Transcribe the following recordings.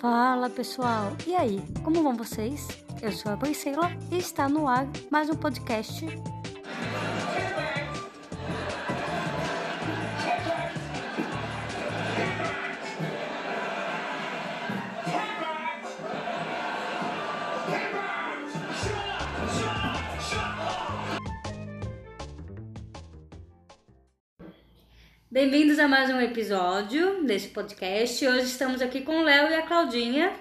Fala pessoal, e aí, como vão vocês? Eu sou a Priscila e está no ar mais um podcast Bem-vindos a mais um episódio desse podcast. Hoje estamos aqui com o Léo e a Claudinha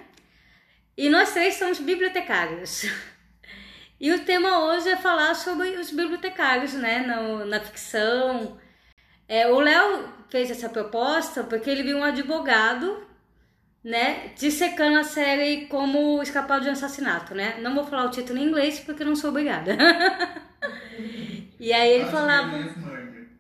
e nós três somos bibliotecários. E o tema hoje é falar sobre os bibliotecários, né, na, na ficção. É, o Léo fez essa proposta porque ele viu um advogado, né, dissecando a série como escapar de um assassinato, né? Não vou falar o título em inglês porque não sou obrigada. e aí ele falava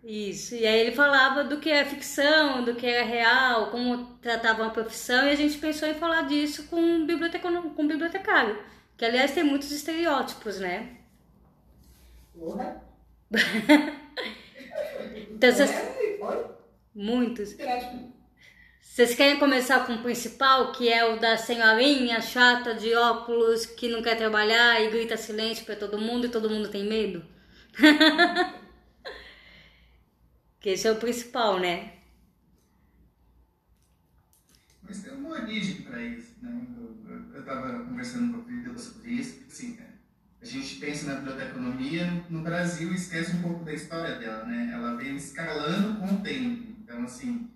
isso, e aí ele falava do que é ficção, do que é real, como tratava uma profissão, e a gente pensou em falar disso com, biblioteca, com bibliotecário, que aliás tem muitos estereótipos, né? Porra! então, vocês... Muitos. Vocês querem começar com o principal, que é o da senhorinha chata de óculos que não quer trabalhar e grita silêncio para todo mundo e todo mundo tem medo? Que esse é o principal, né? Mas tem uma origem para isso, né? Eu estava conversando com a Priscila sobre isso, assim, a gente pensa na biblioteconomia no Brasil e esquece um pouco da história dela, né? Ela veio escalando com o tempo. Então, assim,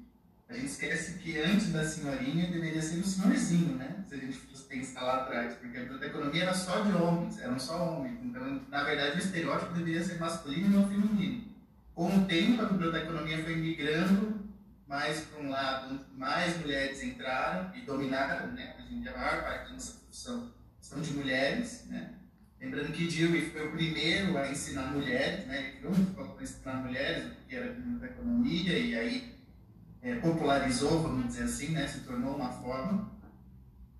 a gente esquece que antes da senhorinha deveria ser o senhorzinho, né? Se a gente fosse pensar lá atrás, porque a biblioteconomia era só de homens, eram só homens. Então, na verdade, o estereótipo deveria ser masculino e não feminino. Com o tempo, a biblioteconomia foi migrando mais para um lado, mais mulheres entraram e dominaram, né? A gente, a maior parte da nossa profissão são de mulheres, né? Lembrando que Dewey foi o primeiro a ensinar mulheres, né? Ele criou um para ensinar mulheres, que era biblioteconomia, e aí é, popularizou, vamos dizer assim, né? Se tornou uma forma.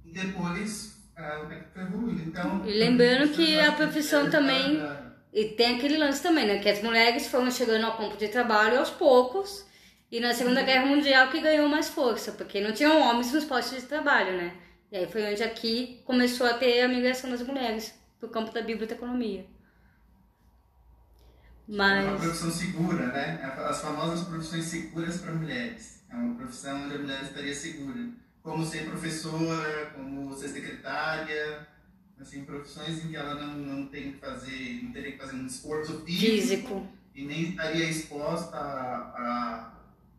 E depois ah, o tempo foi evoluindo. Então, e lembrando que a profissão também e tem aquele lance também, né? Que as mulheres foram chegando ao campo de trabalho aos poucos. E na Segunda Guerra Mundial que ganhou mais força, porque não tinham homens nos postos de trabalho, né? E aí foi onde aqui começou a ter a migração das mulheres pro campo da biblioteconomia. Mas... É uma profissão segura, né? As famosas profissões seguras para mulheres. É uma profissão onde a mulher estaria segura. Como ser professora, como ser secretária, assim, profissões em que ela não, não tem que fazer, não teria que fazer um esforço físico, físico. e nem estaria exposta a,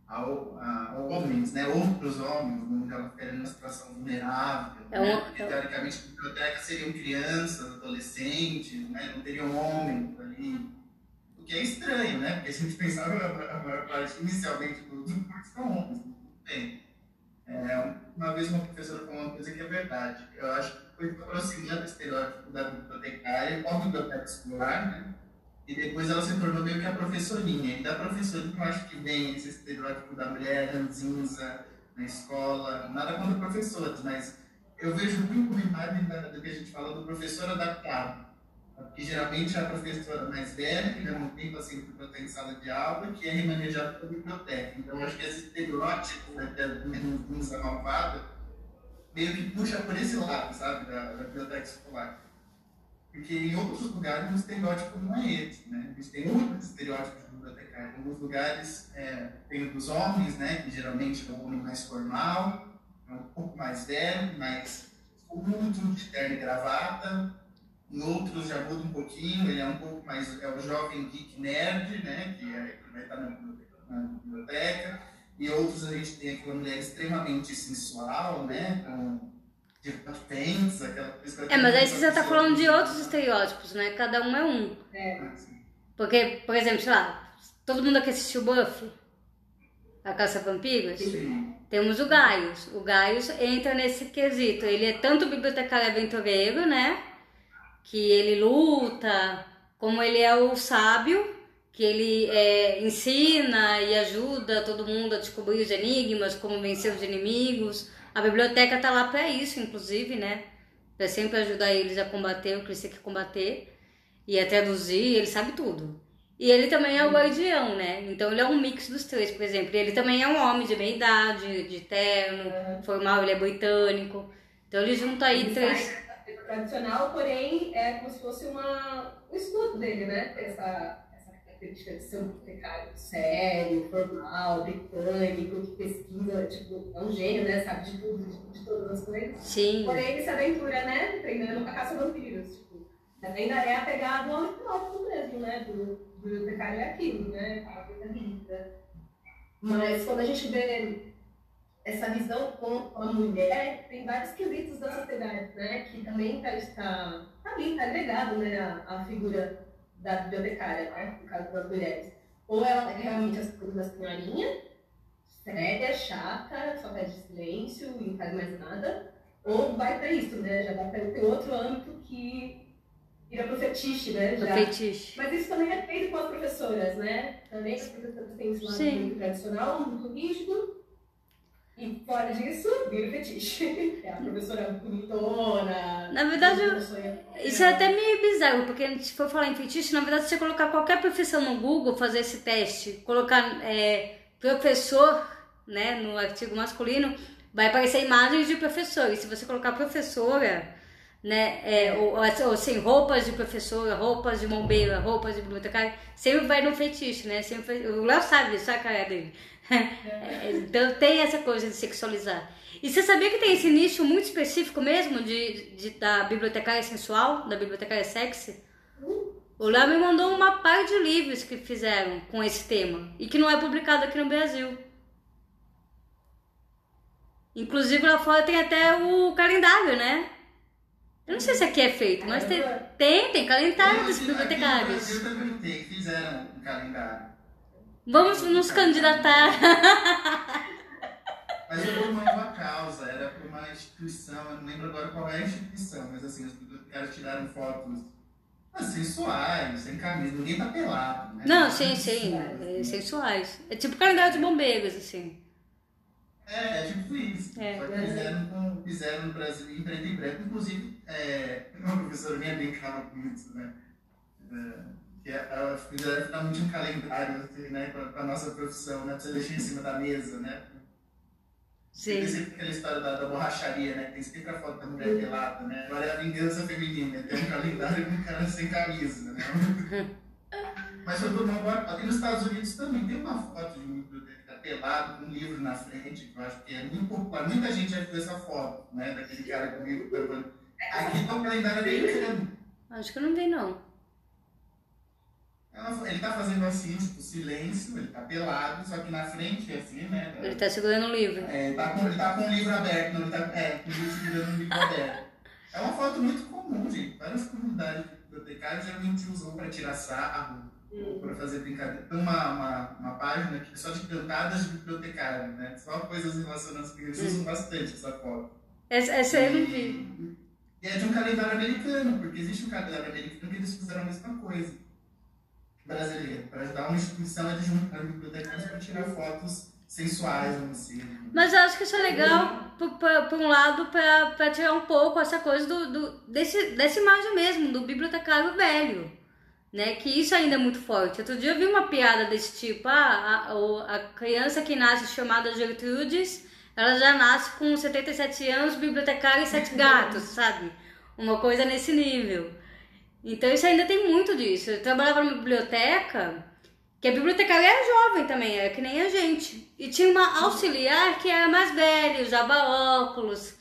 a, a, a homens, né, outros homens, onde ela ficaria numa situação vulnerável, é né, porque teoricamente a biblioteca seriam crianças, adolescentes, né, não teriam homens ali, o que é estranho, né, porque a gente pensava a maior parte inicialmente do curso são homens, bem. É, uma vez uma professora falou uma coisa que é verdade. Eu acho que foi aproximando o estereótipo da bibliotecária com a biblioteca escolar, né? E depois ela se tornou meio que a professorinha. E da professorinha eu acho que vem esse estereótipo da mulher ranzinza na escola. Nada contra professores, mas eu vejo muito uma imagem do que a gente fala do professor adaptado. Porque geralmente é a professora mais velha, que não tem paciente para em sala de aula, que é remanejada pela biblioteca. Então, acho que esse estereótipo né, da ranzinza malvada meio que puxa por esse lado, sabe, da, da biblioteca escolar. Porque em outros lugares o estereótipo não é esse, né? A gente tem outros estereótipos de bibliotecário. Em alguns lugares é, tem o dos homens, né? Que geralmente é um homem mais formal, é um pouco mais velho, mais culto, de terno e gravata. Em outros já muda um pouquinho, ele é um pouco mais, é o jovem geek nerd, né? Que, é, que vai estar na biblioteca. Na biblioteca e outros a gente tem aquela mulher extremamente sensual, né? Com de patentes, aquela coisa. É, mas aí você já tá falando de outros estereótipos, né? Cada um é um. É. Porque, por exemplo, sei lá, todo mundo aqui assistiu Buffy? A Caça Vampiros? Sim. Temos o Gaius. O Gaius entra nesse quesito. Ele é tanto bibliotecário aventureiro, né? Que ele luta, como ele é o sábio, que ele é, ensina e ajuda todo mundo a descobrir os enigmas, como vencer os inimigos. A biblioteca está lá para isso, inclusive, né? Para sempre ajudar eles a combater o que eles têm que combater e a traduzir, ele sabe tudo. E ele também é o guardião, né? Então ele é um mix dos três, por exemplo. Ele também é um homem de meia idade, de terno, formal, ele é britânico. Então ele junta aí ele três. Tradicional, porém, é como se fosse uma, um estudo dele, né? Essa, característica de ser um bibliotecário sério, formal, britânico, que pesquisa, tipo, é um gênio, né? Sabe de tudo, de, de todas as coisas. Sim. Porém, ele se aventura, né? Treinando pra caça vampiros. Tipo, ainda é apegado ao filósofo mesmo, né? Do, do bibliotecário é aquilo, né? A coisa linda. Mas quando a gente vê essa visão com a mulher, tem vários quesitos da sociedade, né? Que também está tá, tá ali, está agregado, né? A, a figura da bibliotecária, né? no caso das mulheres. Ou ela é realmente as coisas senhorinha, séria, chata, só pede silêncio e não faz mais nada, ou vai para isso, né? Já dá para ter outro âmbito que vira pro fetiche, né? Já. Fetiche. Mas isso também é feito com as professoras, né? Também as professoras têm esse lado Sim. muito tradicional, muito rígido, e fora disso, vira fetiche. É a professora bonitona. Na verdade, isso é até meio bizarro, porque se for falar em fetiche, na verdade, se você colocar qualquer profissão no Google, fazer esse teste, colocar é, professor né, no artigo masculino, vai aparecer imagens de professores. Se você colocar professora, né, é, ou, ou assim, roupas de professora, roupas de bombeira, roupas de bibliotecária, sempre vai no fetiche, né? Sempre, o Léo sabe isso, a cara dele. É, então tem essa coisa de sexualizar. E você sabia que tem esse nicho muito específico mesmo de, de da bibliotecária sensual, da bibliotecária sexy? O Léo me mandou uma par de livros que fizeram com esse tema e que não é publicado aqui no Brasil. Inclusive lá fora tem até o calendário, né? Eu não sei se aqui é feito, mas tem, tem, tem calendário dos bibliotecários. Eu também tem, fizeram um calendário. Vamos nos candidatar. Mas eu por uma causa, era por uma instituição, eu não lembro agora qual é a instituição, mas assim, os caras tiraram fotos assim, sensuais, sem camisa, ninguém tá pelado. Né? Não, sim, sim, é, sensuais. É tipo calendário de bombeiros, assim. É, é tipo isso. É. Só que fizeram, com, fizeram no Brasil em preto e branco, inclusive, é, uma professora minha brincava com isso, né? É, que ela fizeram finalmente um calendário assim, né, para a nossa profissão, né, para você deixar em cima da mesa, né? Sim. Tem sempre aquela história da, da borracharia, né? Tem sempre a foto da mulher uhum. pelada, né? Agora é a vingança feminina, tem um calendário com um cara sem camisa, né? Mas foi por uma Aqui nos Estados Unidos também tem uma foto de um biblioteca pelado com um livro na frente, que eu acho que é muito popular. Muita gente já viu essa foto, né? Daquele cara com o livro. Aqui tá o calendário americano. Acho que não vi, não. Ele tá fazendo assim, tipo, silêncio, ele tá pelado, só que na frente, assim, né? Ele tá segurando um livro. É, ele tá com, ele tá com o livro aberto, não, ele tá é, com o livro segurando um livro aberto. É uma foto muito comum, gente. Várias comunidades bibliotecárias geralmente usam para tirar sarro, ou para fazer brincadeira. Tem uma, uma, uma página que é só de cantadas de bibliotecário, né? Só coisas relacionadas com eles usam bastante essa foto. Essa, essa eu não vi. E é de um calendário americano, porque existe um calendário americano que eles fizeram a mesma coisa brasileiro, para ajudar uma instituição a juntar bibliotecários para tirar fotos sensuais, vamos dizer. Mas eu acho que isso é legal, por, por, por um lado, para tirar um pouco essa coisa do, do, desse, dessa imagem mesmo, do bibliotecário velho. Né, que isso ainda é muito forte. Outro dia eu vi uma piada desse tipo, ah, a, a criança que nasce chamada Gertrudes, ela já nasce com 77 anos, bibliotecária e sete gatos, sabe? Uma coisa nesse nível. Então isso ainda tem muito disso. Eu trabalhava numa biblioteca, que a bibliotecária era jovem também, era que nem a gente. E tinha uma auxiliar que era mais velha, usava óculos.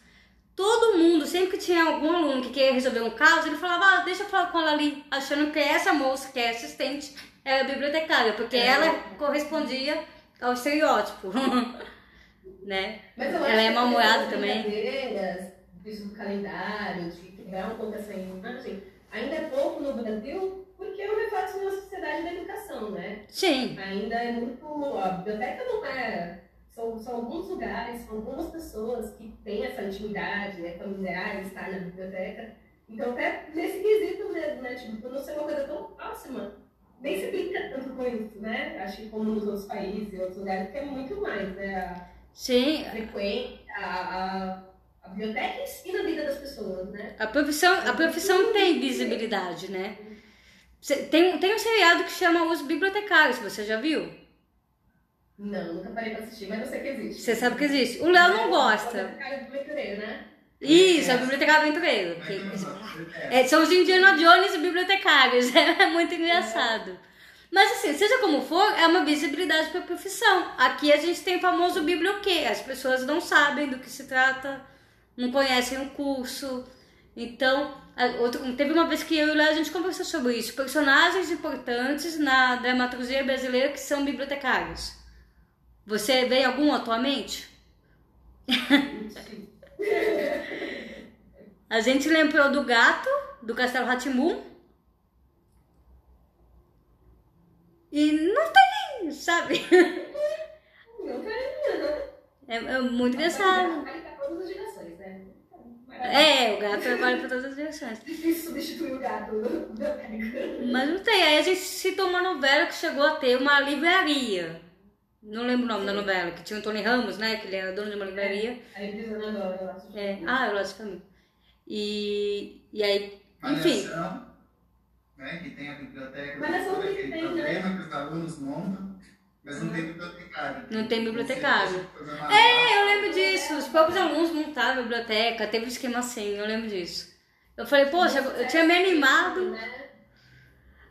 Todo mundo, sempre que tinha algum aluno que queria resolver um caso, ele falava, ah, deixa eu falar com ela ali, achando que essa moça, que é assistente, era bibliotecária, porque é. ela correspondia ao estereótipo. né? ela é mal-humorada também. do calendário, de um pouco essa imagem ainda é pouco no Brasil, porque é um reflexo de uma sociedade da educação, né? Sim. Ainda é muito. A biblioteca não é. São, são alguns lugares, são algumas pessoas que têm essa intimidade, né, familiar, estar na biblioteca. Então, até nesse quesito mesmo, né? Tipo, por não ser uma coisa tão próxima, nem se brinca tanto com isso, né? Acho que como nos outros países e outros lugares, que é muito mais, né? A Sim. frequência, a a biblioteca ensina a vida das pessoas, né? A profissão, a profissão tem visibilidade, né? Tem, tem um seriado que chama Os Bibliotecários, você já viu? Não, nunca parei pra assistir, mas eu sei que existe. Você sabe que existe. O Léo não gosta. É cara do aventureiro, né? Isso, é o bibliotecário aventureiro. É. É, são os Indiana Jones e bibliotecários. É muito engraçado. Mas assim, seja como for, é uma visibilidade para a profissão. Aqui a gente tem o famoso biblioquê. As pessoas não sabem do que se trata, não conhecem o curso. Então, outro- teve uma vez que eu e o Léo a gente conversou sobre isso. Personagens importantes na dramaturgia brasileira que são bibliotecários. Você vê algum atualmente? A gente lembrou do gato, do Castelo Ratimbum. E não tem, sabe? Não quero. É, é muito engraçado. Vale pra todas as gerações, né? É, o gato trabalha para todas as direções. Difícil substituir o gato biblioteca. Mas não tem. Aí a gente citou uma novela que chegou a ter uma livraria. Não lembro o nome da novela, que tinha o Tony Ramos, né? Que ele era dono de uma livraria. Aí dizendo agora, eu acho. É, ah, eu gosto também. E, e aí, enfim. Malhação, né, que tem a biblioteca, Malhação todo tem, aquele tem, né? que os alunos montam, mas não tem bibliotecário. Não tem bibliotecário. É, eu lembro disso. Os próprios alunos montaram a biblioteca, teve um esquema assim, eu lembro disso. Eu falei, poxa, eu tinha me animado. Né?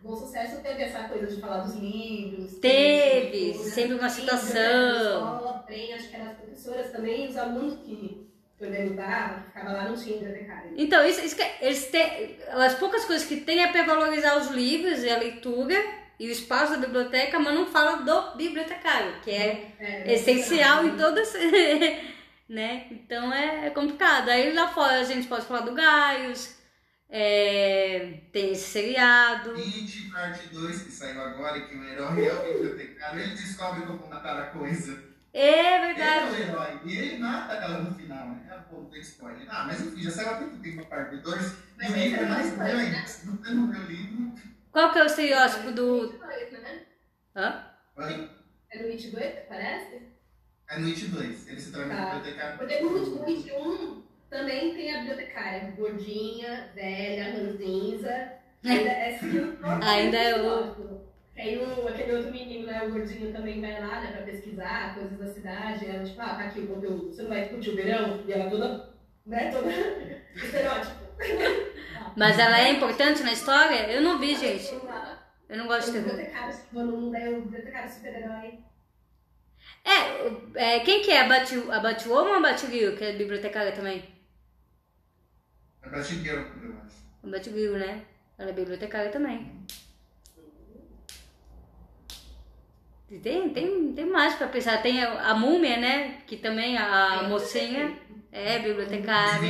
Bom sucesso teve essa coisa de falar dos livros. Teve, tudo, né? sempre uma Sim, citação. Na escola, acho que eram as professoras também, os alunos que organizavam, que ficavam lá, não tinha bibliotecário. Então, isso, isso que eles têm, as poucas coisas que tem é para valorizar os livros e a leitura e o espaço da biblioteca, mas não fala do bibliotecário, que é É, essencial em todas, né? Então é, é complicado. Aí lá fora a gente pode falar do Gaius, é, tem esse seriado. It, parte 2, que saiu agora, que o herói é o bibliotecário, ele descobre como matar a coisa. É Ele é verdade. o herói, e ele mata ela no final, né? Ah, pô, não tem spoiler. Ah, mas enfim, já saiu há muito tempo a parte 2, e o livro é é mais grande. né? Não leu o livro... Qual que é o estereótipo do. Né? Hã? Oi? É no It 2, parece? É no It 2, ele se torna Tá. bibliotecário. Porque no no It 1 também tem a bibliotecária, gordinha, velha, ranzinza. Ainda é todo Ainda é o-. Tem o, aquele outro menino, né, o gordinho também vai lá, né, pra pesquisar coisas da cidade. Ela, tipo, ah, tá aqui o conteúdo, você não vai curtir o verão? E ela toda, né, toda estereótipo. Mas ela é importante na história? Eu não vi, gente. Eu não gosto Os de terror. é o bibliotecário super-herói. É, é, quem que é a Bati- a Batwoman ou a Batgirl, que é bibliotecária também? Pra Shigeru, eu acho. A Batgirl, né? Ela é bibliotecária também. Tem, tem, tem mais pra pensar. Tem a, a múmia, né? Que também a mocinha é bibliotecária.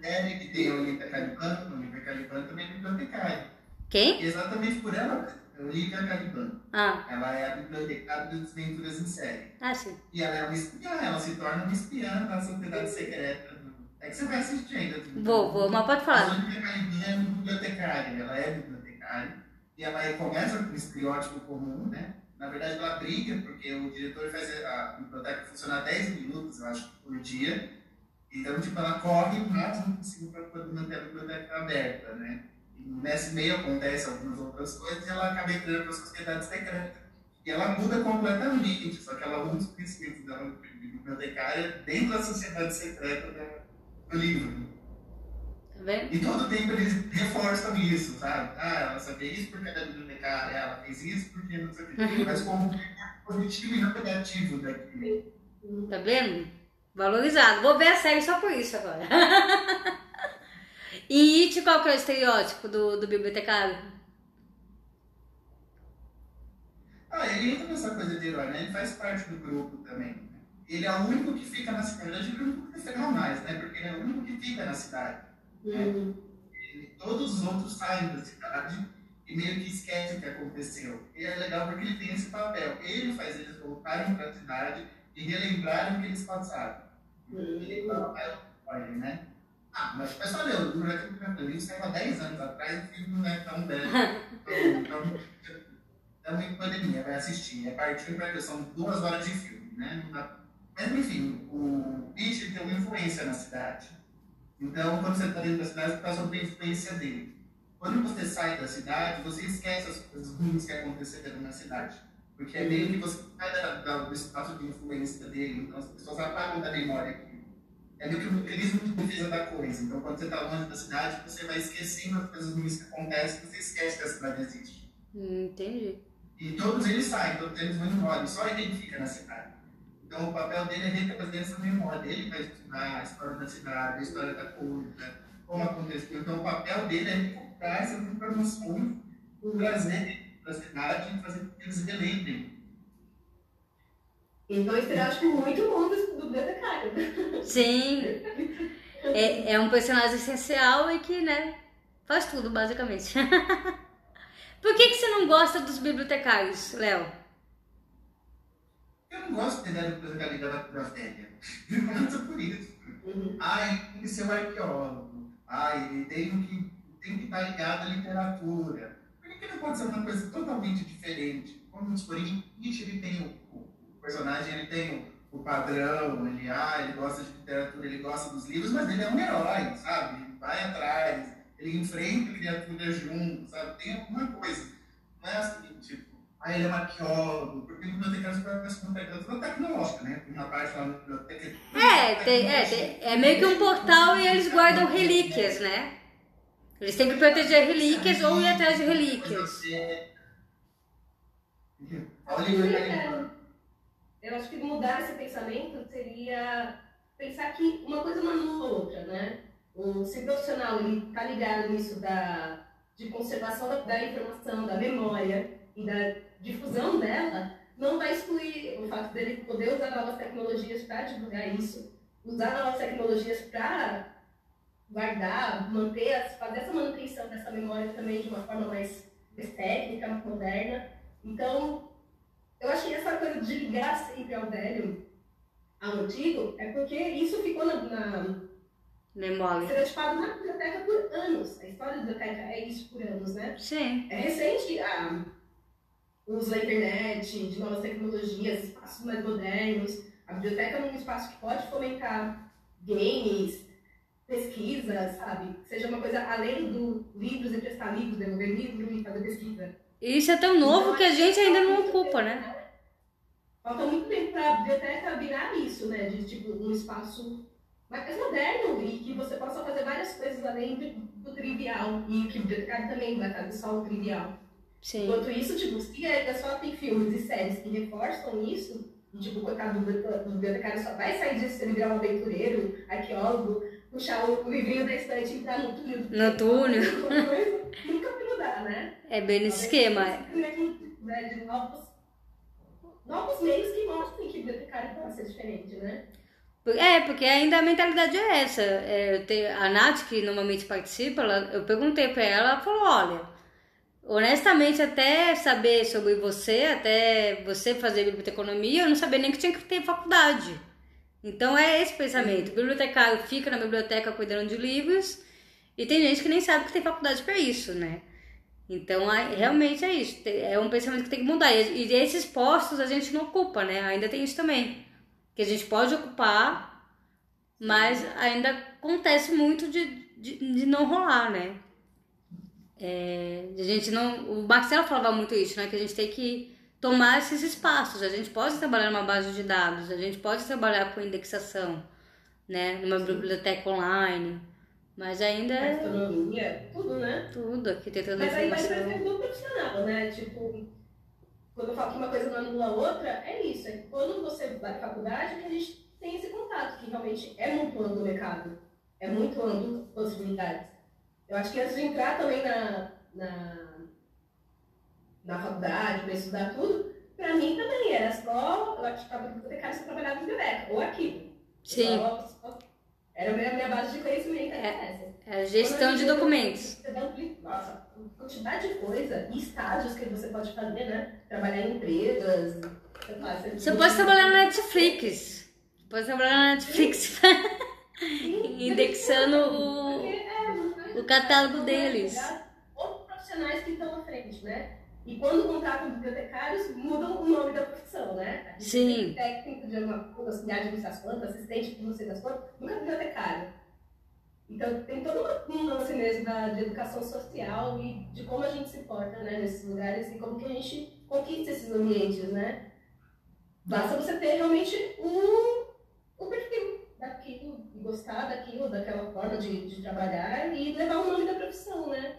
Tem que tem a Olivia Caliban, a Olivia Caliban também é bibliotecária. Quem? Exatamente por ela, a Olivia Caliban. Ah, Ela é a bibliotecária das Desventuras em Série. ah sim. E ela é uma espiã, ela se torna uma espiã da sociedade secreta. É que você vai assistir ainda. Vou, vou, mas pode A falar. Olivia Caliban é bibliotecária, ela é bibliotecária. E ela começa com um estereótipo comum, né? Na verdade, ela briga, porque o diretor faz a biblioteca funcionar 10 minutos, eu acho, por dia. Então, tipo, ela corre o máximo possível para manter a biblioteca aberta, né? E nesse meio acontece algumas outras coisas e ela acaba entrando para a sociedade secreta. E ela muda completamente, só que ela usa os princípios dela de bibliotecária dentro da sociedade secreta da- do livro. Tá vendo? E todo tempo eles reforçam isso, sabe? Ah, ela sabia isso porque ela é bibliotecária, ela fez isso porque não sei o quê. Mas como positivo e não negativo daquilo. Tá vendo? Valorizado. Vou ver a série só por isso agora. e It, qual que é o estereótipo do, do bibliotecário? Ah, ele entra nessa coisa de herói, né? Ele faz parte do grupo também. né? Ele é o único que fica na cidade. Ele é o único que fica mais, né? Porque ele é o único que fica na cidade. Hum. Ele- todos os outros saem da cidade e meio que esquecem o que aconteceu. E é legal porque ele tem esse papel. Ele faz eles voltarem para a cidade e relembrarem o que eles passaram. Ele "Ah, olha, né? Ah, mas mas olha, o Moleque do Campeonato saiu há 10 anos atrás, o filme não é tão velho. Então, estamos em pandemia, vai assistir. É partir para são duas horas de filme, né? Mas enfim, o Nietzsche tem uma influência na cidade. Então, quando você está dentro da cidade, você está sob a influência dele. quando você sai da cidade, você esquece as coisas ruins que aconteceram na cidade. Porque é meio que você sai da, da, do espaço de influência dele, então as pessoas apagam da memória aquilo. É meio que um mecanismo de defesa da coisa. Então, quando você está longe da cidade, você vai esquecendo as coisas ruins que acontecem, você esquece que a cidade existe. Entendi. E todos eles saem, todos eles vão embora, ele só identifica na cidade. Então, o papel dele é retrazer essa memória. Ele vai estudar a história da cidade, a história da coisa, como aconteceu. Então, o papel dele é recuperar essas informações, trazer para a cidade e fazer com que eles relembrem. Então, estereótipo muito bom do, do bibliotecário. Sim. É, é um personagem essencial e que, né, faz tudo, basicamente. Por que, que você não gosta dos bibliotecários, Léo? Eu não gosto de ter dado biblioteca ligada à velha. Começa por isso. Uhum. Ai, tem que ser um arqueólogo. Ai, ele tem que, tem que estar ligado à literatura. Que, não pode ser uma coisa totalmente diferente? Como exemplo, Nietzsche, ele tem o, o, personagem, ele tem o, o padrão, ele, ah, ele gosta de literatura, ele gosta dos livros, mas ele é um herói, sabe? Ele vai atrás, ele enfrenta criatura junto, sabe? Tem alguma coisa. Não é assim, tipo, ah, ele é um arqueólogo, porque o bibliotecário parece uma literatura tecnológica, né? Tem uma parte lá na biblioteca. É, é, tem- é meio que um portal e eles guardam relíquias, né? Eles têm que proteger relíquias ou ir atrás de relíquias. Eu acho que mudar esse pensamento seria pensar que uma coisa não anula a outra, né? O, se o profissional ele está ligado nisso da, de conservação da, da informação, da memória e da difusão dela, não vai excluir o fato dele poder usar novas tecnologias para divulgar isso, usar novas tecnologias para guardar, manter, fazer essa manutenção dessa memória também de uma forma mais, mais técnica, moderna. Então, eu que essa coisa de ligar sempre ao velho, ao antigo, é porque isso ficou na, na, Memória. estereotipado na biblioteca por anos. A história da biblioteca é isso por anos, né? Sim. É recente a, o uso da internet, de novas tecnologias, espaços mais modernos. A biblioteca é um espaço que pode fomentar games, pesquisa, sabe? Seja uma coisa além do livros, emprestar livros, devolver livro e fazer pesquisa. Isso é tão novo que a gente ainda não ocupa, né? Falta muito tempo para a biblioteca virar isso, né? De tipo um espaço mais moderno e que você possa fazer várias coisas além do, do trivial. E que o bibliotecário também vai fazer só o trivial. Sim. Enquanto isso, tipo, se ainda só tem filmes e séries que reforçam isso, tipo, coitado do bibliotecário só vai sair disso se ele virar um aventureiro, arqueólogo, puxar o, livrinho da estante e entrar no túnel. No túnel. Nunca vai mudar, né? É bem nesse esquema. Né, de novos, novos meios que mostrem que bibliotecário pode ser diferente, né? É, porque ainda a mentalidade é essa. É, a Nath, que normalmente participa, ela- eu perguntei pra ela, ela falou, olha, honestamente, até saber sobre você, até você fazer biblioteconomia, eu não sabia nem que tinha que ter faculdade. Então é esse pensamento. O bibliotecário fica na biblioteca cuidando de livros e tem gente que nem sabe que tem faculdade para isso, né? Então realmente é isso. É um pensamento que tem que mudar. E, esses postos a gente não ocupa, né? Ainda tem isso também. Que a gente pode ocupar, mas ainda acontece muito de, de, de não rolar, né? É, a gente não. O Marcelo falava muito isso, né? Que a gente tem que tomar esses espaços. A gente pode trabalhar numa base de dados, a gente pode trabalhar com indexação, né? Numa biblioteca online. Mas ainda é Astronomia, tudo, né? tudo, arquitetura da Mas aí vai informação. depender do profissional, né? Tipo, quando eu falo que uma coisa não anula a outra, é isso. É quando você vai à faculdade, que a gente tem esse contato, que realmente é muito amplo o mercado. É muito amplo possibilidades. Eu acho que antes de entrar também na, na, na faculdade, para estudar tudo, para mim também era só, eu acho que bibliotecário você trabalhava em biblioteca, ou arquivo. Sim, Só- só- era a minha, minha base de conhecimento, é a gestão de documentos. Um- Nossa, quantidade de coisa e estágios que você pode fazer, né? Trabalhar em empresas. sei lá, Você pode trabalhar na Netflix. Pode trabalhar na Netflix indexando o, é, vai- o catálogo vai deles. Outros profissionais que estão à frente, né? E quando contratam bibliotecários, mudam o nome da profissão, né? Sim. Técnico de uma auxiliar de não sei assistente de não sei das quantas, nunca bibliotecário. Então tem todo um lance mesmo da, de educação social e de como a gente se porta né, nesses lugares e como que a gente conquista esses ambientes, né? Basta você ter realmente um, um perfil daquilo, gostar daquilo, daquela forma de, de trabalhar e levar o nome da profissão, né?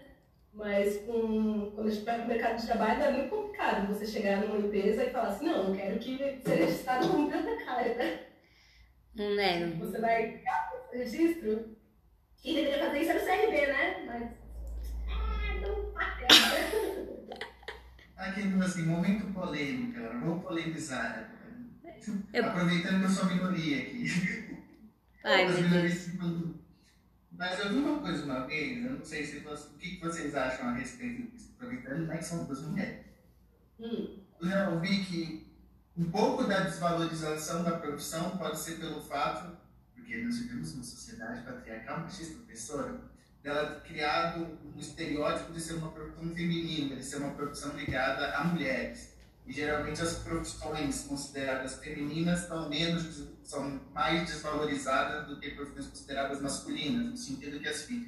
Mas com, quando a gente vai para o mercado de trabalho é muito complicado você chegar numa empresa e falar assim, não, eu quero que seja registrado como bibliotecário, né? Não é. Você vai o registro e deveria fazer isso no CRB, né? Mas. Ah, não tá Aqui, assim, momento polêmico, eu vou polemizar. Eu- Aproveitando que eu sou minoria aqui. Ai, As meu minorias Deus. se mandam. Mas eu vi uma coisa uma vez, eu não sei se vocês, o que vocês acham a respeito disso, aproveitando né, que são duas mulheres. Hum, Eu já ouvi que um pouco da desvalorização da profissão pode ser pelo fato, porque nós vivemos numa sociedade patriarcal, machista, opressora, dela ter criado um estereótipo de ser uma profissão feminina, de ser uma profissão ligada a mulheres. E geralmente as profissões consideradas femininas são menos, são mais desvalorizadas do que profissões consideradas masculinas, no sentido que assim,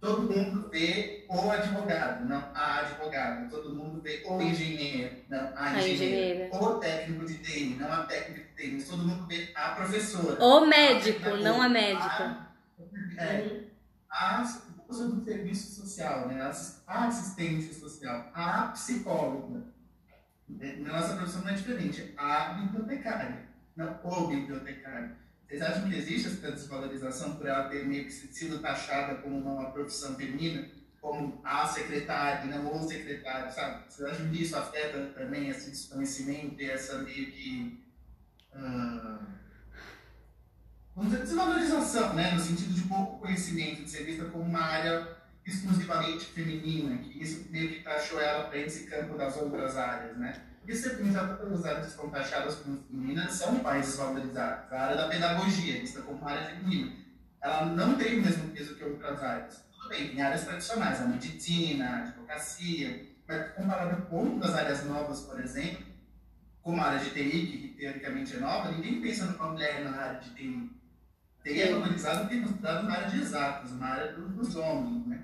todo mundo vê o advogado, não a advogada. Todo mundo vê o engenheiro, não a A engenheira. O técnico de TI, não a técnica de TI. Todo mundo vê a professora. O médico, a não a médica. a- É, a uso do serviço social, né? A assistente social, a psicóloga. É, Nossa profissão não é diferente. A bibliotecária, não o bibliotecário. Vocês acham que existe essa desvalorização por ela ter meio que sido taxada como uma profissão feminina? Como a secretária, não o secretário, sabe? Vocês acham que isso afeta também esse desconhecimento e essa meio que. dizer, desvalorização, né? No sentido de pouco conhecimento, de ser vista como uma área exclusivamente feminina, que isso meio que taxou ela para esse campo das outras áreas, né? Porque se você todas as áreas que são taxadas como femininas são mais desvalorizadas. A área da pedagogia, vista como área feminina, ela não tem o mesmo peso que outras áreas. Tudo bem, tem áreas tradicionais, a medicina, a advocacia, mas comparado com outras áreas novas, por exemplo, como a área de TI, que teoricamente é nova, ninguém pensa numa mulher na área de TI. TI é valorizado porque é considerado na área de exatas, na área do- dos homens, né?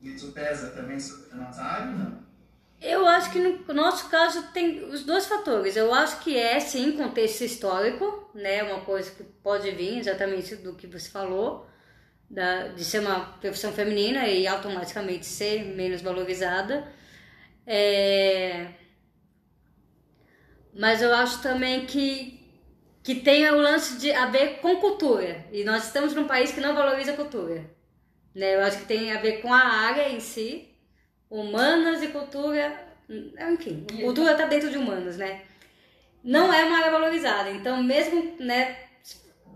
Isso pesa também sobre a nossa área não? Eu acho que no nosso caso tem os dois fatores. Eu acho que é sim contexto histórico, né? Uma coisa que pode vir exatamente do que você falou, da, de ser uma profissão feminina e automaticamente ser menos valorizada. É, Mas eu acho também que, que tem o lance de a ver com cultura. E nós estamos num país que não valoriza cultura. Né? Eu acho que tem a ver com a área em si, humanas e cultura, enfim, cultura está dentro de humanas, né? Não é uma área valorizada. Então, mesmo, né,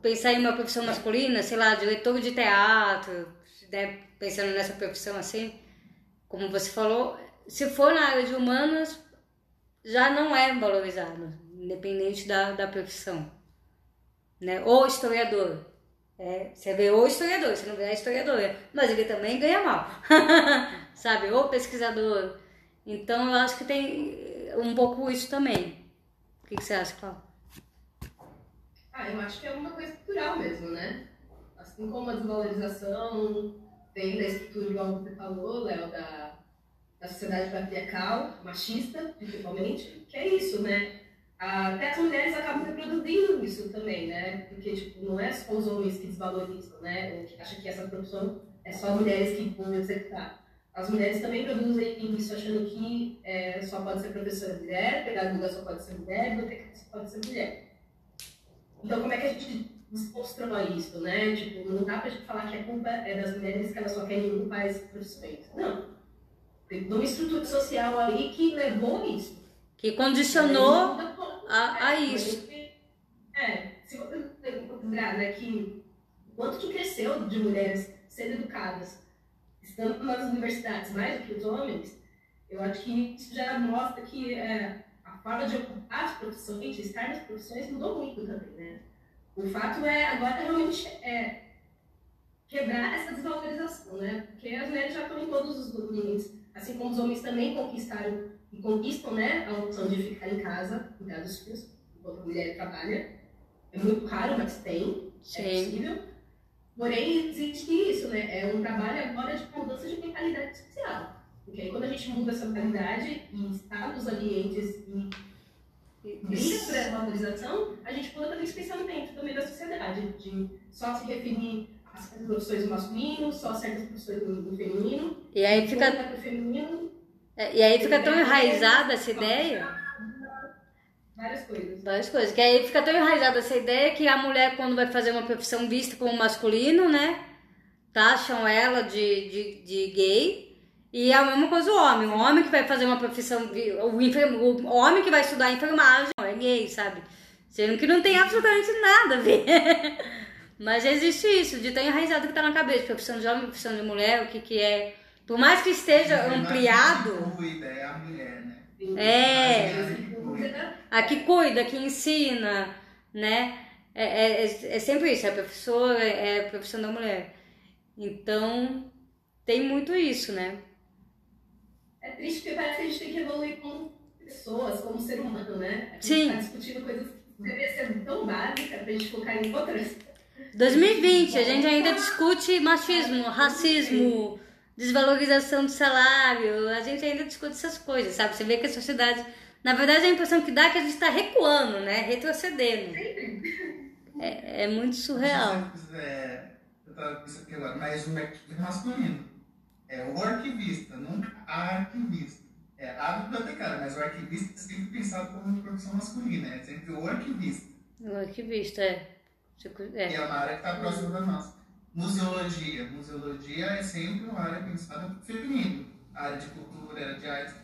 pensar em uma profissão masculina, sei lá, diretor de teatro, né, pensando nessa profissão assim, como você falou, se for na área de humanas, já não é valorizado, independente da, da profissão. Né? Ou historiador. É, você vê o historiador, você não vê a historiadora, mas ele também ganha mal. Sabe? Ou pesquisador. Então eu acho que tem um pouco isso também. O que, que você acha, Cláudio? Ah, eu acho que é uma coisa cultural mesmo, né? Assim como a desvalorização vem da estrutura, igual você falou, Léo, da, da sociedade patriarcal, machista, principalmente, que é isso, né? Até as mulheres acabam reproduzindo isso também, né? Porque, tipo, não é só os homens que desvalorizam, né? Ou que acham que essa profissão é só mulheres que vão executar. As mulheres também produzem isso achando que é, só pode ser professora mulher, pedagoga só pode ser mulher, biblioteca só pode ser mulher. Então, como é que a gente desconstrói isso, né? Tipo, não dá pra gente falar que a culpa é das mulheres que elas só querem ocupar esse profissões. Não. Tem uma estrutura social aí que levou isso. Que condicionou a, a é, isso. É, se você considerar né, que o quanto que cresceu de mulheres sendo educadas, estando nas universidades mais do que os homens, eu acho que isso já mostra que é, a forma de ocupar as profissões, de estar nas profissões, mudou muito também, né? O fato é agora realmente é, quebrar essa desvalorização, né? Porque as mulheres já estão em todos os domínios, assim como os homens também conquistaram e conquistam, né, a opção de ficar em casa, cuidar dos filhos, enquanto a mulher trabalha. É muito raro, mas tem, é Sim. possível. Porém, existe isso, né? É um trabalho agora de mudança de mentalidade social. Porque aí quando a gente muda essa mentalidade e está nos ambientes e briga por essa valorização, a gente muda também esse pensamento também da sociedade, de só se referir certas profissões no masculino, só certas profissões no feminino. E aí fica, feminino, é, e aí fica tão enraizada essa ideia. várias coisas. Várias coisas. Que aí fica tão enraizada essa ideia que a mulher, quando vai fazer uma profissão vista como masculino, né? Taxam ela de, de, de gay. E é a mesma coisa o homem. O homem que vai fazer uma profissão. O, o homem que vai estudar enfermagem é gay, sabe? Sendo que não tem absolutamente nada a ver. Mas existe isso, de tão enraizado que tá na cabeça. Profissão de homem, profissão de mulher, o que que é. Por mais que esteja ampliado. Quem cuida é a mulher, né? É. A que cuida. a que ensina, né? É, é, é- é sempre isso, é professora, é a profissão da mulher. Então, tem muito isso, né? É triste porque parece que a gente tem que evoluir como pessoas, como ser humano, né? A gente Sim. tá discutindo coisas que deveriam ser tão básicas pra gente focar em outras. 2020, a gente ainda discute machismo, racismo, desvalorização do salário, a gente ainda discute essas coisas, sabe? Você vê que a sociedade, na verdade, a impressão que dá é que a gente está recuando, né? Retrocedendo. É, é muito surreal. É, eu tava pensando aqui agora, mas o arquivo masculino. É o arquivista, nunca a arquivista. É a bibliotecária, mas o arquivista é sempre pensado como uma profissão masculina. É sempre o arquivista. O arquivista, é. Cu- E é. é uma área que está próxima da nossa. Museologia. Museologia é sempre uma área pensada para feminino. A área de cultura, área de artes.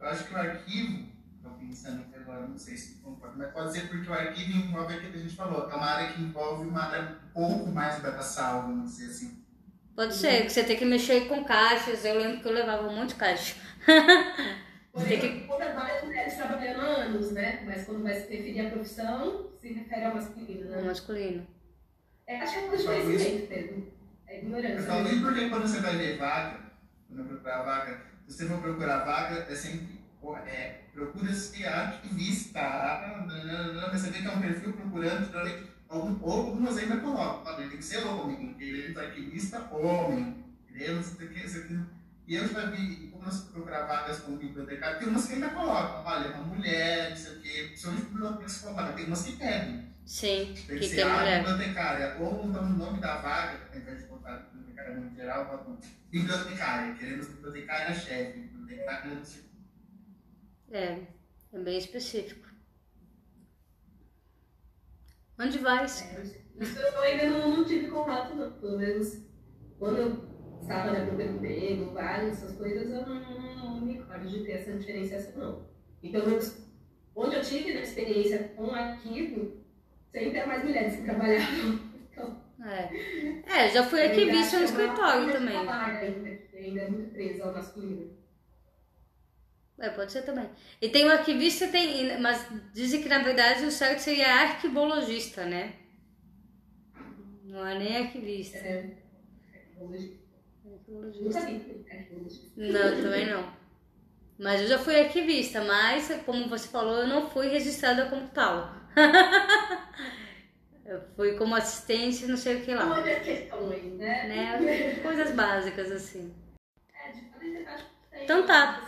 Eu acho que o arquivo, estou pensando aqui agora, não sei se concordo, mas pode ser porque o arquivo envolve aquilo que a gente falou. É uma área que envolve uma área um pouco mais braçal, vamos dizer assim. Pode ser, que você tem que mexer com caixas. Eu lembro que eu levava um monte de caixa. Porém, Tem que- quando várias mulheres trabalhando há anos, né? Mas quando vai se referir à profissão, se refere ao masculino, O né? masculino. É, acho que é um de conhecimento mesmo. É Eu ignorância. falo né? isso porque quando você vai ver vaga, quando procurar vaga, se você for procurar vaga, é sempre é, procura-se arquivista. ah, nananana, Mas você vê que é um perfil procurando, geralmente, algum- ou algumas ainda colocam. Ele tem que ser homem, arquivista homem. Queremos isso aqui, isso aqui. E eu já vi, quando você procurar vagas como bibliotecário, tem umas que ainda colocam. Olha, uma mulher, não sei o quê. Principalmente biblioteca escolar, tem umas que pedem. Sim, Tem que que tem ser a mulher. bibliotecária, ou então o nome da vaga, ao invés de botar bibliotecária no geral, bota bibliotecária, queremos bibliotecária-chefe, bibliotecária não sei É, é bem específico. Onde vai? Isso eu ainda não, não tive contato, não. Pelo menos quando eu estava de emprego, várias essas coisas, eu não, não, não me recordo de ter essa diferenciação, não. E pelo menos onde eu tive né, experiência com arquivo, sempre eram mais mulheres que trabalhavam. Então, É. é, já fui arquivista no é escritório também. Ainda, ainda é muito presa ao masculino. É, pode ser também. E tem o arquivista, tem, mas dizem que na verdade o certo seria arquivologista, né? Não é nem arquivista. É, vi arquivologia. Não, também não. Mas eu já fui arquivista, mas, como você falou, eu não fui registrada como tal. eu fui como assistente, não sei o que lá. Olha as questões, né? Né? Coisas básicas, assim. É, de acho que tem Então tá.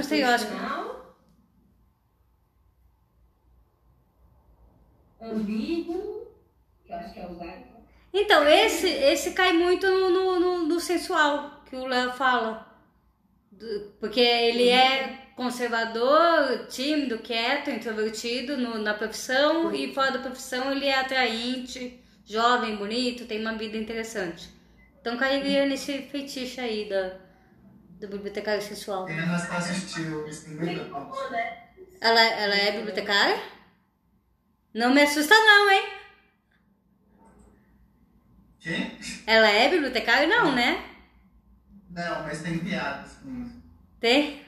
Estereótipo. Profissional, Ambíguo, que eu acho que é usado. Então, esse, esse cai muito no, no, no- no sensual, que o Léo fala. Do- porque ele é conservador, tímido, quieto, introvertido no- na profissão e fora da profissão ele é atraente, jovem, bonito, tem uma vida interessante. Então cairia nesse fetiche aí da, do bibliotecário sensual. Tem a Anastácia Steele, isso tem Tem muita como, coisa. né? Ela, ela é bibliotecária? Não me assusta não, hein? Quem? Ela é bibliotecária? Não, né? Não, mas tem piadas com isso. Tem?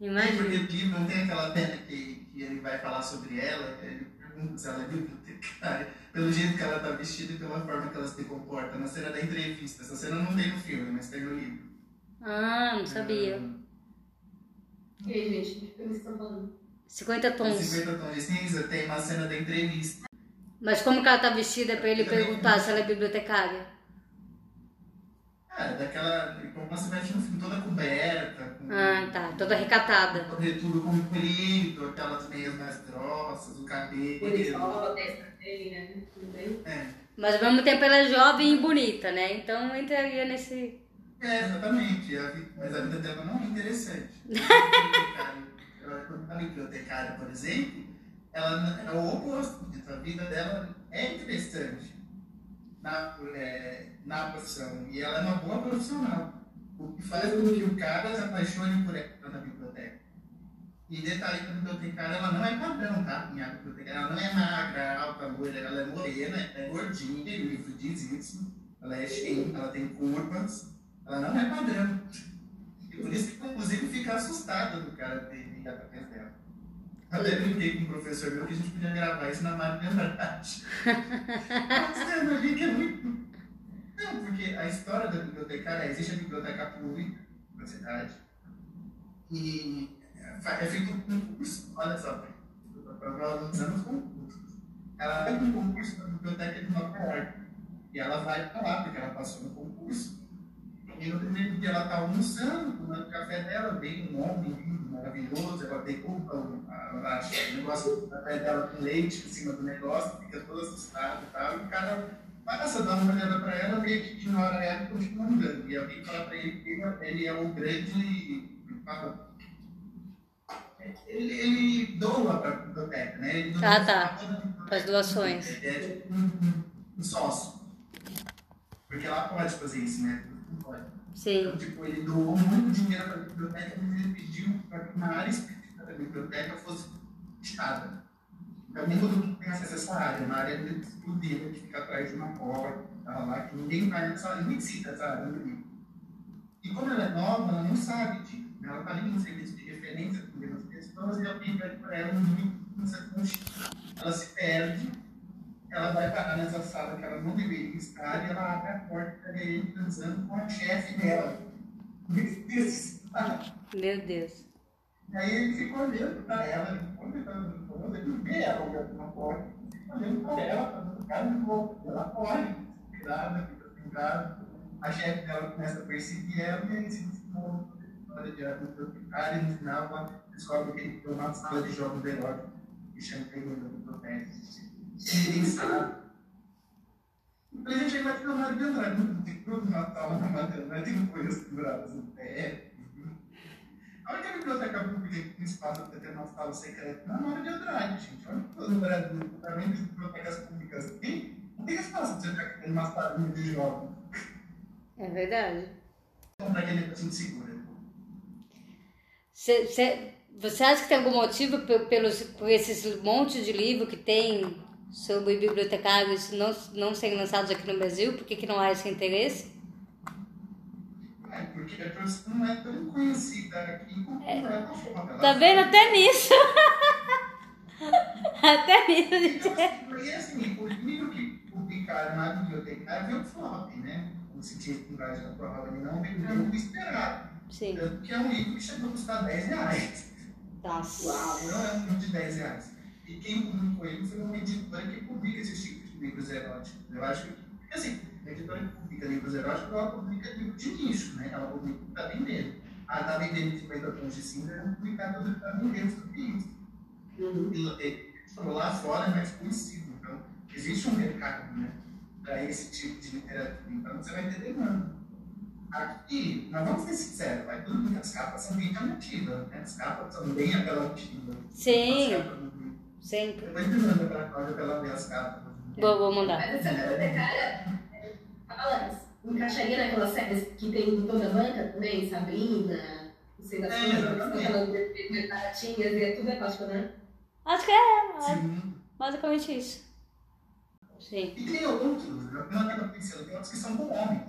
Tem Imagina. porque o livro não tem aquela cena que, que ele vai falar sobre ela, ele pergunta se ela é bibliotecária, pelo jeito que ela tá vestida e pela forma que ela se comporta, na cena da entrevista. Essa cena não tem no filme, mas tem no livro. Ah, não sabia. Hum, E aí, gente, que filme vocês estão falando? 50 tons. 50 tons de cinza tem uma cena da entrevista. Mas como que ela tá vestida pra ele perguntar se ela é bibliotecária? É, daquela. Como você veste no filme toda coberta, com. Ah, tá. Toda recatada. Tudo comprido, aquelas meias mais grossas, o cabelo. Dele, né? É. Mas ao mesmo tempo ela é jovem e bonita, né? Então entraria nesse. É, exatamente. A vi- Mas a vida dela não é interessante. Quando a bibliotecária, por exemplo, ela é o oposto disso. A vida dela é interessante na, é, na profissão. E ela é uma boa profissional. O que faz com que o cara se apaixone por ela na biblioteca. E detalhe que a bibliotecária ela não é padrão, tá? Minha bibliotecária ela não é magra, alta, loira, ela é morena, é gordinha, o livro diz isso. Ela é cheia, ela tem curvas, ela não é padrão. E por isso que, inclusive, fica assustada do cara ter ligado atrás dela. Até brinquei com o professor meu que a gente podia gravar isso na máquina verdade. Mostrando ali que é muito. Não, porque a história da bibliotecária, existe a biblioteca pública da cidade. E é feito um concurso, olha só, para valorizando os concursos. Ela vai para um concurso da biblioteca de Nova York. E ela vai para lá, porque ela passou no concurso. E no primeiro dia ela está almoçando, tomando café dela, vem um homem lindo, maravilhoso, ela derruba o, a, o negócio dela com leite em cima do negócio, fica toda assustada e tal. E o cara passa, dá uma olhada para ela, meio que ignora ela e continua andando. E alguém fala para ele que ele- é um grande. Ele, ele doa para a biblioteca, né? Ele doa Ah, tá. pra toda a biblioteca. Faz doações. Ele é tipo um, um, sócio. Porque ela pode fazer isso, né? Não pode. Sim. Então, tipo, ele doou muito dinheiro para a biblioteca, mas ele pediu para que uma área específica da biblioteca fosse fechada. Então, nem todo mundo tem acesso a essa área, uma área exclusiva que fica atrás de uma porta, tá lá, que ninguém vai nessa área, ninguém visita essa área. E como ela é nova, ela não sabe disso. né? Ela está ali no serviço de referência com as pessoas e alguém pede para ela um conchita. Ela se perde, ela vai parar nessa sala que ela não deveria estar e ela abre a porta para ele dançando com a chefe dela. Desesperado. Meu Deus. E aí ele fica olhando para ela, ele vê ela olhando na porta, fica olhando para ela, fazendo cara de louco. Ela corre, desesperada, fica pendurada. A chefe dela começa a perseguir ela e aí se desenvolve toda a história de bibliotecária e no final ela descobre que ele tem uma sala de jogos eróticos que chama da Biblioteca. E ninguém sabe. Então a gente vai ter uma de Andrade, não tem tudo na sala da Madre Andrade, tem coisas penduradas no pé. A única biblioteca pública que tem espaço para ter uma sala secreta é na Mário de Andrade, gente. Olha que todo no Brasil, também as bibliotecas públicas tem, não tem espaço para você ficar tendo uma salinha de jogos. É verdade. Para aquele paciente segura. Cê, cê- você acha que tem algum motivo pe- pelos, por esses monte de livro que tem sobre bibliotecários não, não serem lançados aqui no Brasil? Por que, que não há esse interesse? É, porque a profissão não é tão conhecida aqui como é, lá fora. Tá vendo? Até nisso. Até nisso. Então, assim, porque assim, o livro que publicaram na bibliotecária veio flop, né? Como se tinha estimulado na prova, ele não vendeu o esperado. Sim. Tanto que é um livro que chegou a custar 10 reais. Nossa. Não é um livro de 10 reais. E quem publicou ele foi uma editora que publica esses tipos de livros eróticos. Eu acho que, assim, editora que publica livros eróticos, ela publica livro de nicho, né? Ela publica o que está vendendo. Ah, está vendendo 50 tons de cinza, ela vai publicar tudo que está vendendo sobre isso. E, e, lá fora é mais conhecido. Então, existe um mercado, né? Para esse tipo de literatura. Então, você vai ter demanda. Aqui, nós vamos ser sinceros, vai tudo bem, as capas são bem chamativas, né? As capas são bem apelativas. Sim. Sempre. Depois me manda pra Cláudia pra ela ver as capas. Vou, vou mandar. Mas essa bibliotecária, fala, encaixaria naquelas séries que tem em toda a banca também, Sabrina, não sei das É, coisas, exatamente. aquelas mais baratinhas e é tudo erótico, né? Acho que é, é Sim. basicamente isso. Sim. E tem outros, né? é eu pensei, tem outros que são do homem.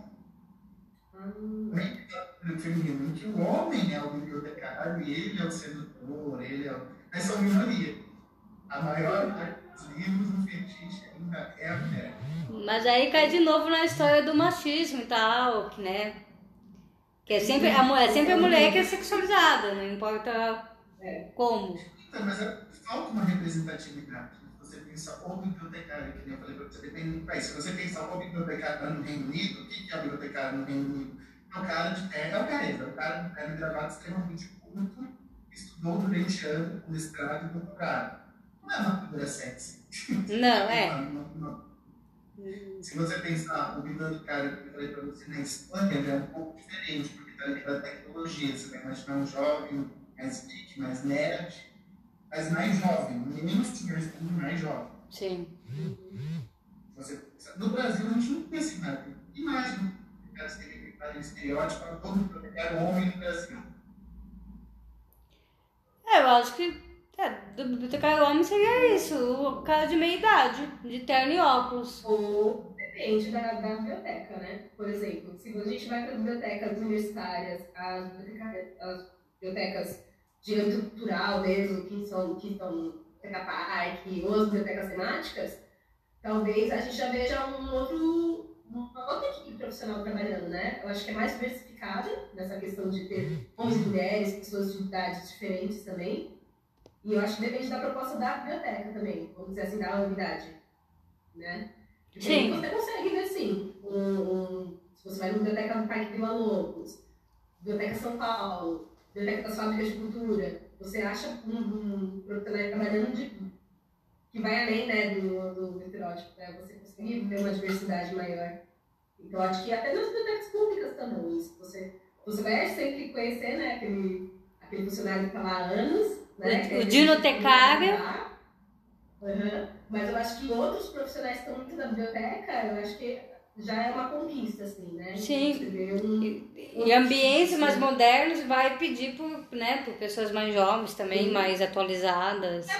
Também tem aquela feminino em que o homem é o bibliotecário e ele é o sedutor, ele é o... Mas são minoria. A maior parte dos livros, o fetiche é a mulher. Mas aí cai de novo na história do machismo e tal, que, né? Que é sempre a mulher, é sempre a mulher que é sexualizada, não importa como. Então, mas é, falta uma representatividade. Você pensa o bibliotecário, que nem eu falei para você, depende do país. Se você pensar o bibliotecário no Reino Unido, o que é o bibliotecário no Reino Unido? É o cara de terno, é o careta, o cara de terno gravado extremamente culto, estudou durante anos, mestrado e doutorado. Não é uma figura sexy. Não, é. Não, não, não. Se você pensar o bibliotecário que eu falei para você na Espanha, ele é um pouco diferente, porque está ligado à tecnologia. Você vai imaginar um jovem mais geek, mais nerd, mas mais jovem, menos seniors, mais jovem. Sim. Você, no Brasil, a gente não tem esse nada. Imagina, o cara estereótipo para todo bibliotecário homem no Brasil. É, eu acho que é, do bibliotecário homem seria isso, o cara de meia idade, de terno e óculos. Ou depende da, da biblioteca, né? Por exemplo, se a gente vai para bibliotecas universitárias, as bibliotecas, as bibliotecas de âmbito cultural mesmo, que são, que são Biblioteca Parque, ou as bibliotecas temáticas, talvez a gente já veja um outro, uma outra equipe profissional trabalhando, né? Eu acho que é mais diversificada nessa questão de ter homens e mulheres, pessoas de idades diferentes também. E eu acho que depende da proposta da biblioteca também, vamos dizer assim, da unidade, né? Porque Sim. Você consegue ver, sim, um, um, se você vai na biblioteca do Parque Vila Lobos, Biblioteca São Paulo, Biblioteca das Fábricas de Cultura, você acha um, um profissional trabalhando de, que vai além né, do, do, do estereótipo, né? Você consegue ver uma diversidade maior. Então, eu acho que até nas bibliotecas públicas também, isso. Você, você vai sempre conhecer né, aquele, aquele funcionário que está lá há anos, né? O- é dinotecário. Uhum. Mas eu acho que outros profissionais que estão muito na biblioteca, eu acho que já é uma conquista, assim, né? Sim. Um, E ambientes mais modernos vai pedir por, né, por pessoas mais jovens também, Sim. mais atualizadas.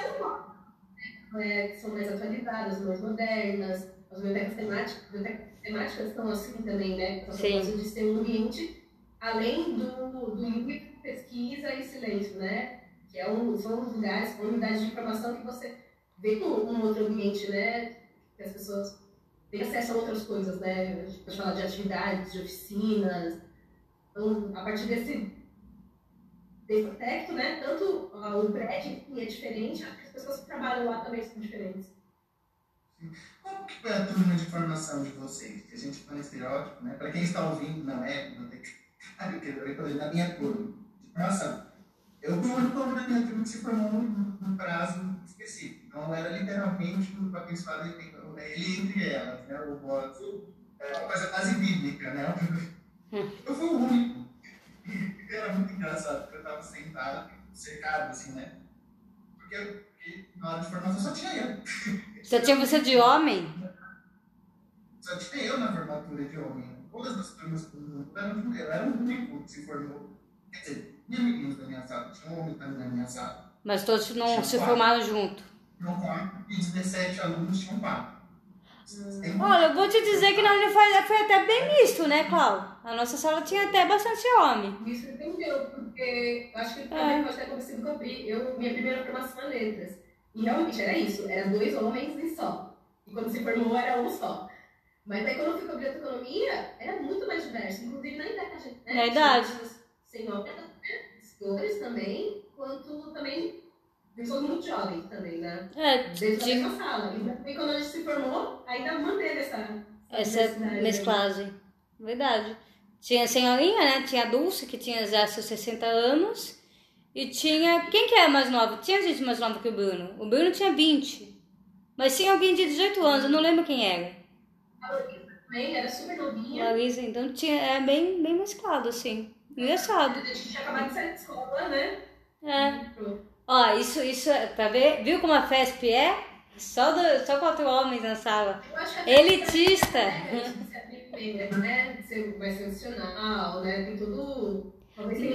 é, que são mais atualizadas, mais modernas. As bibliotecas temáticas, bibliotecas temáticas estão assim também, né? Essa proposta de ser um ambiente além do, do livro, pesquisa e silêncio, né? Que é um, são os lugares, unidades de informação que você vê um, um outro ambiente, né? Que as pessoas têm acesso a outras coisas, né? A gente pode falar de atividades, de oficinas. Então, a partir desse, desse aspecto, né? Tanto o prédio que é diferente, as pessoas que trabalham lá também são diferentes. Como que foi a turma de formação de vocês? Que a gente fala estereótipo, né? Para quem está ouvindo, não é eu falei na minha turma de formação. Eu fui o único aluno da minha turma que se formou num, num prazo específico. Então, era literalmente um abençoado ele entre elas, né? O voz. É uma coisa quase bíblica, né? Eu fui o único. E era muito engraçado, porque eu estava sentado, cercado, assim, né? Porque, porque na hora de formação só tinha eu. Só tinha você de homem? Só tinha eu na formatura de homem. Todas as turmas eram de mulher. Eu era o único que se formou. Quer dizer, tinha meninos tinha um homem também sala. Mas todos não se formaram junto. Tinham quatro e 17 alunos tinham quatro. Tem um- Olha, eu vou te dizer que na minha foi, foi até bem misto, né, Cláudio? A nossa sala tinha até bastante homem. Me surpreendeu, porque eu acho que também pode ter acontecido com a Pri. Eu, minha primeira formação é letras. E realmente era isso, era dois homens e só. E quando se formou era um só. Mas aí quando eu fui com a bioeconomia, era muito mais diverso, inclusive na idade. Né? Na idade. Tinha Senhores também, quanto também pessoas muito jovens também, né? É, da de, mesma sala. E quando a gente se formou, ainda manteve essa, essa mesclagem. Verdade. Tinha a senhorinha, né? Tinha a Dulce, que tinha já seus 60 anos. E tinha. Quem que é mais nova? Tinha gente mais nova que o Bruno. O Bruno tinha 20. Mas tinha alguém de 18 anos, eu não lembro quem era. A Larissa também era super novinha. Larissa, então tinha, é bem, bem mesclado, assim. Engraçado. A gente tinha acabado de sair da escola, né? É. Ó, isso, isso, é- tá ver? Viu como a FESP é? Só, do, só quatro homens na sala. Eu acho que até Elitista. É, que se aplica, né? De ser mais tradicional, né? Tem tudo.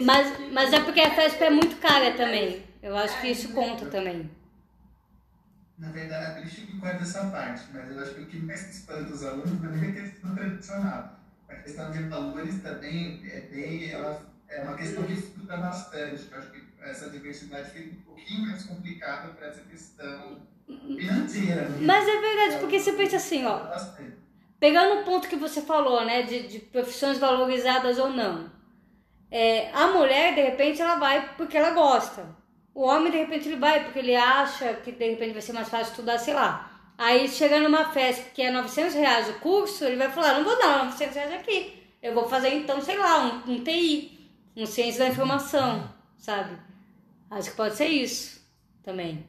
Mas, esse- mas é porque a FESP é muito cara também. Eu acho que isso conta também. Na verdade, eu fico com essa parte, mas eu acho que o que mais espanta os alunos não é a questão tradicional. A questão de valores também é bem, ela é uma questão que estuda bastante. Eu acho que essa diversidade fica um pouquinho mais complicada para essa questão financeira. né? Mas é verdade, porque você pensa assim, ó. Pegando o ponto que você falou, né, de, de profissões valorizadas ou não. É, a mulher, de repente, ela vai porque ela gosta. O homem, de repente, ele vai porque ele acha que de repente vai ser mais fácil estudar, sei lá. Aí chega numa festa que é 900 reais o curso, ele vai falar: não vou dar 900 reais aqui. Eu vou fazer então, sei lá, um, um TI, um Ciência da Informação, sabe? Acho que pode ser isso também.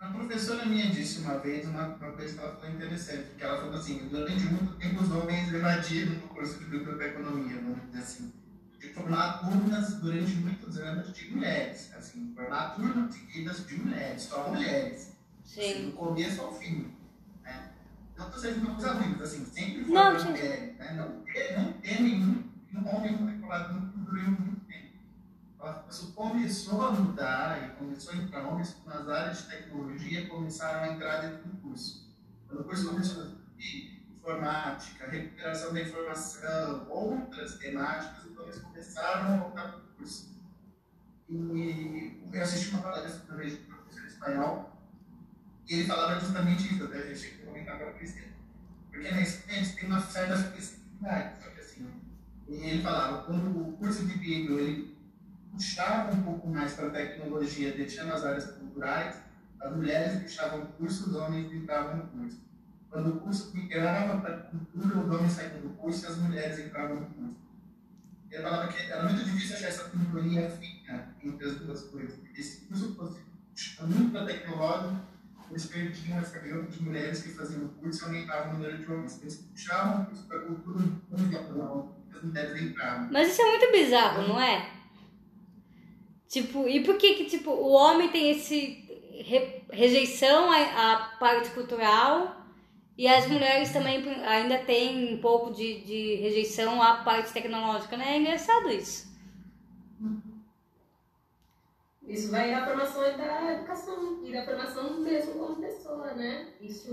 Uma professora minha disse uma vez uma, uma coisa que ela falou interessante, que ela falou assim, durante muito tempo os homens evadiram no curso de biblioteconomia, vamos dizer assim, de formar turmas durante muitos anos de mulheres, assim, formar turmas seguidas de mulheres, só mulheres, Sim. assim, do começo ao fim. Não estou sendo uma coisa mas assim, sempre foi Não, sim. mulher, né? não, ter, não ter nenhum, nenhum homem matriculado no durante muito tempo. Isso começou a mudar e começou a entrar homens nas áreas de tecnologia começaram a entrar dentro do curso. Quando o curso começou a informática, recuperação da informação, outras temáticas, então eles começaram a voltar para o curso. E eu assisti uma palestra vez de um professor espanhol e ele falava justamente isso, até achei que comentar para a Cristina. Porque na eles têm uma certa flexibilidade, só que assim, e ele falava, quando o curso de Bíblia ele puxava um pouco mais para a tecnologia, deixando as áreas culturais, as mulheres puxavam o curso, os homens entravam no curso. Quando o curso migrava para a cultura, os homens saíam do curso e as mulheres entravam no curso. Ele falava que era muito difícil achar essa sintonia fina entre as duas coisas, porque se o curso fosse muito para tecnológico, eles perdiam essa grupo de mulheres que faziam o curso e aumentavam o número de homens. Eles puxavam o curso para a cultura, não as mulheres entravam. Mas isso é muito bizarro, não é? Tipo, e por que que, tipo, o homem tem esse re- rejeição à, à parte cultural e as mulheres também ainda têm um pouco de, de rejeição à parte tecnológica, né? É engraçado isso. Isso vai da formação da educação e da formação mesmo como pessoa, né? Isso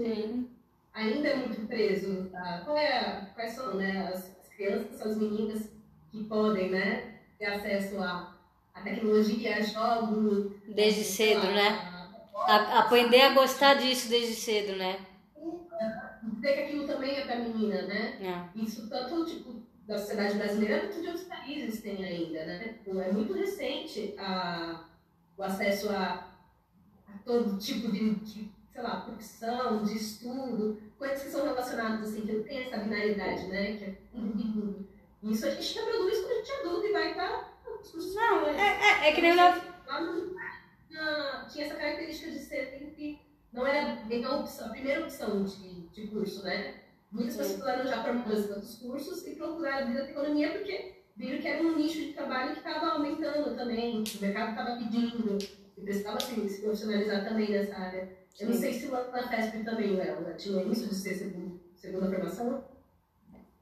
ainda é muito preso. Tá? Qual é a- quais são né, as, as crianças, as meninas que podem né, ter acesso à, à tecnologia, a jogos. Desde sei cedo, lá, né? a- A- aprender a gostar disso desde cedo, né? Dizer que aquilo também é para menina, né? É. Isso tanto tipo da sociedade brasileira quanto de outros países tem ainda, né? Então, é muito recente a, o acesso a, a todo tipo de, de, sei lá, profissão, de estudo, coisas que são relacionadas assim, que não tem essa binaridade, né? Que é. E isso a gente reproduz quando a gente é adulto e vai para cursos Não, é, é, é que nem o Léo Lá no- na- tinha essa característica de ser sempre. Não era bem a, opção, a primeira opção de, de curso, né? Muitas pessoas já formadas em outros cursos e procuraram vir da economia porque viram que era um nicho de trabalho que estava aumentando também, o mercado estava pedindo, e precisava assim, se profissionalizar também nessa área. Eu não sei se lá na FESP também, Léo, né? tinha isso de ser segundo, segunda formação.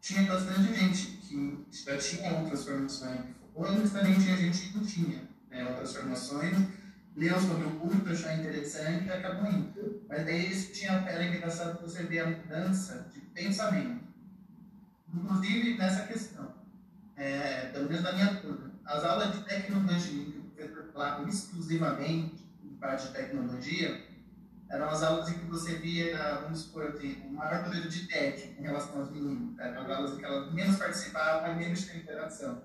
tinha bastante gente que já tinha outras formações, ou também tinha gente que não tinha né, outras formações, leu sobre o curso, achou interessante e acabou indo. Mas daí isso tinha, era engraçado você ver a mudança de pensamento. Inclusive nessa questão, é, pelo menos da minha turma, as aulas de tecnologia, que professor falava exclusivamente em parte de tecnologia, eram as aulas em que você via, vamos supor, assim, o maior número de TED em relação aos meninos. Eram as aulas em que elas menos participavam e menos tinham interação.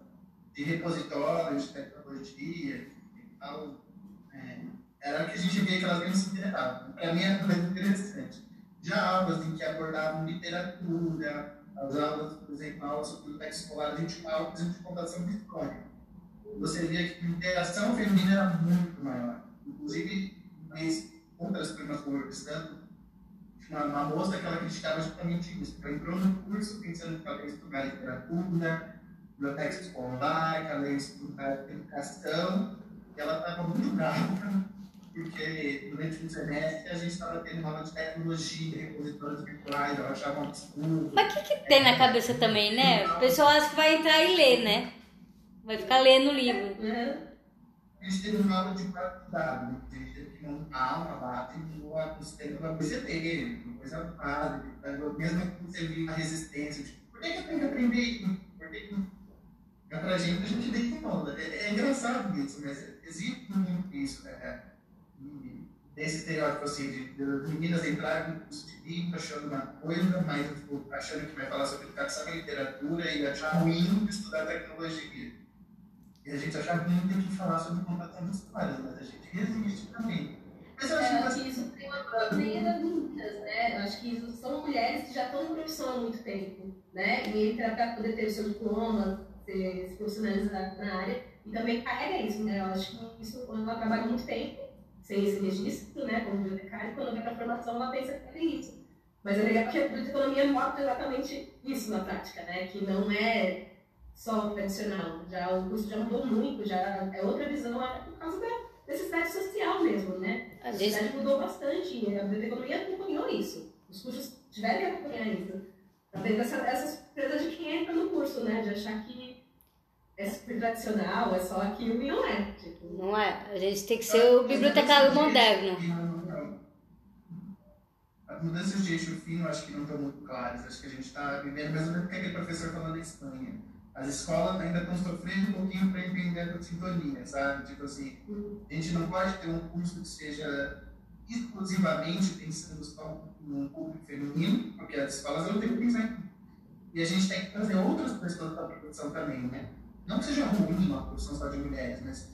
De repositórios, de tecnologia e tal. É, era o que a gente via que elas menos se interessavam. Para mim era mais interessante. Já aulas em que abordavam literatura, as aulas, por exemplo, aulas sobre biblioteca escolar, a gente uma aula, por exemplo, de de história. Você via que a interação feminina era muito maior. Inclusive, mas outras turmas conversando, uma, uma moça que ela criticava justamente isso. Ela entrou no curso pensando que ela ia estudar literatura, biblioteca escolar, que ela ia estudar educação, e ela estava muito brava, porque durante o semestre a gente estava tendo aula de tecnologia, repositórios virtuais, ela achava um absurdo. Mas o que, que tem na cabeça também, né? O pessoal acha que vai entrar e ler, né? Vai ficar lendo o livro. Né? A gente teve uma aula de qualidade, né? a gente teve que montar uma base no sistema da BCT, uma coisa básica, mesmo que você viu uma resistência, tipo, por que, que eu tenho que aprender isso? Por que que... Pra gente, a gente vê que não. É, é engraçado isso, mas existe muito isso, né? Desse estereótipo assim, de, de meninas entrarem no curso de livro achando uma coisa, mas tipo, achando que vai falar sobre educação e literatura e achar ruim estudar tecnologia. E a gente que não tem que falar sobre de histórias, mas a gente resiste também. Mas eu É, acho eu que que isso tem uma proteína das muitas, né? Eu acho que isso são mulheres que já estão na profissão há muito tempo, né? E para poder ter o seu diploma, ser, se profissionalizar na área, e também carrega isso, né? Eu acho que isso, quando ela trabalha muito tempo, sem esse registro, né, como bibliotecária, quando vai para a formação, ela pensa que é isso. Mas é legal porque a biblioteconomia mostra exatamente isso na prática, né? Que não é só tradicional. Já, o curso já mudou muito, já é outra visão até por causa da necessidade social mesmo, né? A sociedade mudou bastante e a biblioteconomia acompanhou isso. Os cursos tiveram que acompanhar isso. Tá vendo essa, essa surpresa de quem entra no curso, né? De achar que é super tradicional, é só aquilo e não é. Tipo, não é? A gente tem que ser o bibliotecário moderno. As mudanças de eixo fino acho que não estão muito claras. Acho que a gente está vivendo mesmo do que aquele professor falou na Espanha. As escolas ainda estão sofrendo um pouquinho para entender a sintonia, sabe? Tipo assim, a gente não pode ter um curso que seja exclusivamente pensando só num público feminino, porque as escolas não têm que pensar em. E a gente tem que trazer outras pessoas para a produção também, né? Não que seja ruim uma produção só de mulheres, mas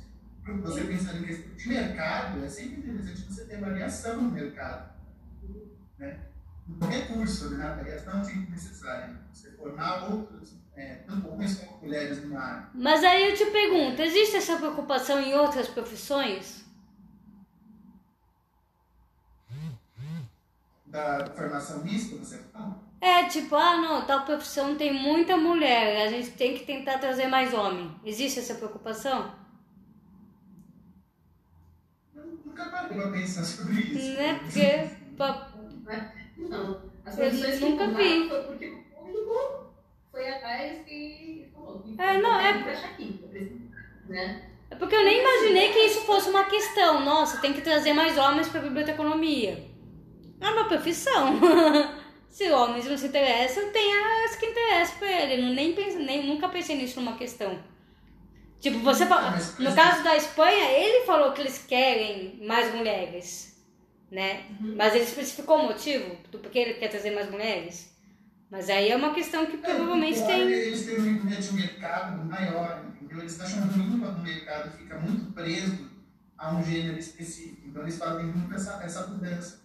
você pensando em questão de mercado, é sempre interessante você ter variação no mercado. Né? Qualquer curso, né? a variação é sempre necessária. Você formar outros, é, tanto homens como mulheres numa área. Mas aí eu te pergunto, existe essa preocupação em outras profissões? Da formação mista, você fala? É, tipo, ah, não, tal profissão tem muita mulher, a gente tem que tentar trazer mais homem. Existe essa preocupação? Eu nunca parei para pensar sobre isso. Né? Porque pa- não. As que nunca vi. foi porque o público foi atrás e falou. que É, não, é- aqui, né? É porque eu nem imaginei que isso fosse uma questão. Nossa, tem que trazer mais homens para a biblioteconomia. É uma profissão. se homens não se interessam, tem as que interessam para ele. Eu nem pense, nem, nunca pensei nisso numa questão. Tipo, você fala, Mas, no caso da Espanha, ele falou que eles querem mais mulheres, né? Uhum. Mas ele especificou o motivo do porquê ele quer trazer mais mulheres. Mas aí é uma questão que provavelmente É, tem. Eles têm um médio de mercado maior, entendeu? Eles acham ruim quando o mercado fica muito preso a um gênero específico. Então eles fazem muito essa, essa mudança.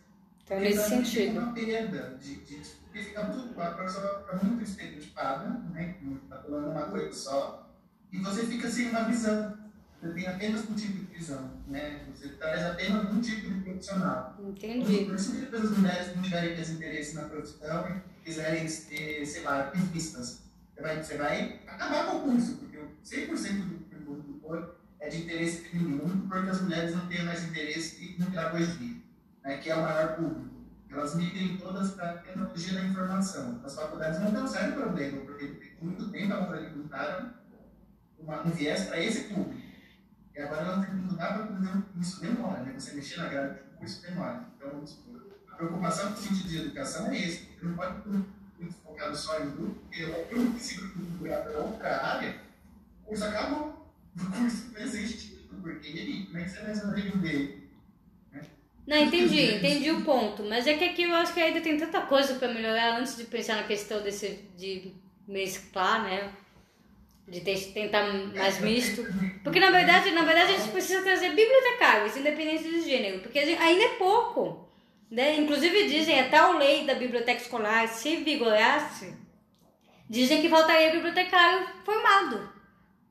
Então, nesse também sentido. Uma perda de, de, porque fica muito, a professora fica muito estereotipada, né? Está falando uma coisa só, e você fica sem uma visão. Você tem apenas um tipo de visão, né? Você traz apenas um tipo de profissional. Entendi. Por isso que as mulheres não tiverem mais interesse na profissão e quiserem ser, sei lá, artistas, você vai, você vai acabar com o curso, porque o 100% do curso do curso é de interesse feminino, porque as mulheres não têm mais interesse em pedagogia, né, que é o maior público. Elas migrem todas para a tecnologia da informação. As faculdades não têm um sério problema, porque por muito tempo elas alimentaram uma, um viés para esse público. E agora elas têm que mudar para poder isso demora, né? Você mexer na grade do curso demora. Então, a preocupação com o sentido de educação é esse. Você não pode muito focado só em grupo, porque eu consigo procurar para outra área, o curso acabou. O curso não existe, porque ele, como é que você vai sobreviver? Não, entendi, entendi o ponto. Mas é que aqui eu acho que ainda tem tanta coisa para melhorar antes de pensar na questão desse de mesclar, né? De tentar mais misto. Porque na verdade, na verdade a gente precisa trazer bibliotecários, independente de gênero, porque gente- ainda é pouco. Né? Inclusive dizem, a tal lei da biblioteca escolar, se vigorasse, dizem que faltaria bibliotecário formado.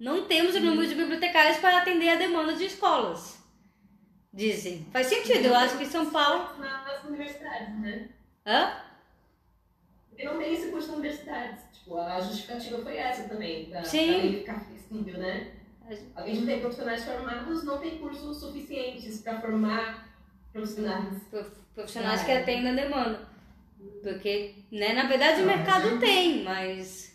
Não temos o número de bibliotecários para atender a demanda de escolas. Dizem. Faz sentido, eu acho que São Paulo. Nas universidades, né? Hã? Porque não tem esse curso nas universidades. Tipo, a justificativa foi essa também, da, Sim. da lei ficar flexível, né? A gente não tem profissionais formados, não tem cursos suficientes para formar profissionais. Prof- Profissionais que atendem a demanda. Porque, né, na verdade o mercado tem, mas.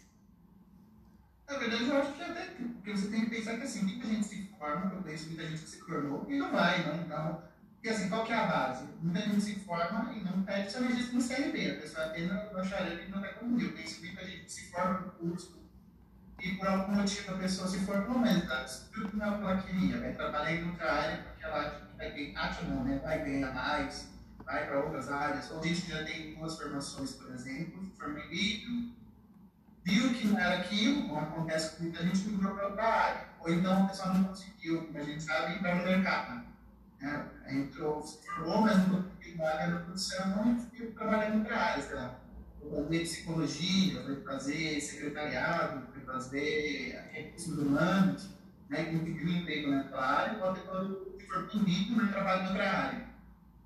Na verdade, eu acho que até porque você tem que pensar que assim, muita gente se forma, eu conheço muita gente que se formou e não vai, não, não. Porque assim, qual que é a base? Muita gente se forma e não pede seu registro no CRB, a pessoa apenas bacharel e não vai concluir. Eu conheço muita gente que se forma no curso e por algum motivo a pessoa se formou, mas está tudo não é o que ela queria, vai trabalhar em outra área porque ela acha que vai ganhar, acha não, né? Vai ganhar mais, vai para outras áreas. Ou gente que já tem duas formações, por exemplo, forma em viu que não era aquilo, como acontece com muita gente, migrou para outra área. Ou então a pessoa não conseguiu, como a gente sabe, entrar no mercado. Né? Entrou, formou, mas não conseguiu vaga na produção e ficou trabalhando em outra área, sei lá. Foi fazer psicologia, foi fazer secretariado, foi fazer recursos humanos, né? conseguiu um emprego naquela área, pode ter quando for punido, mas trabalha em outra área.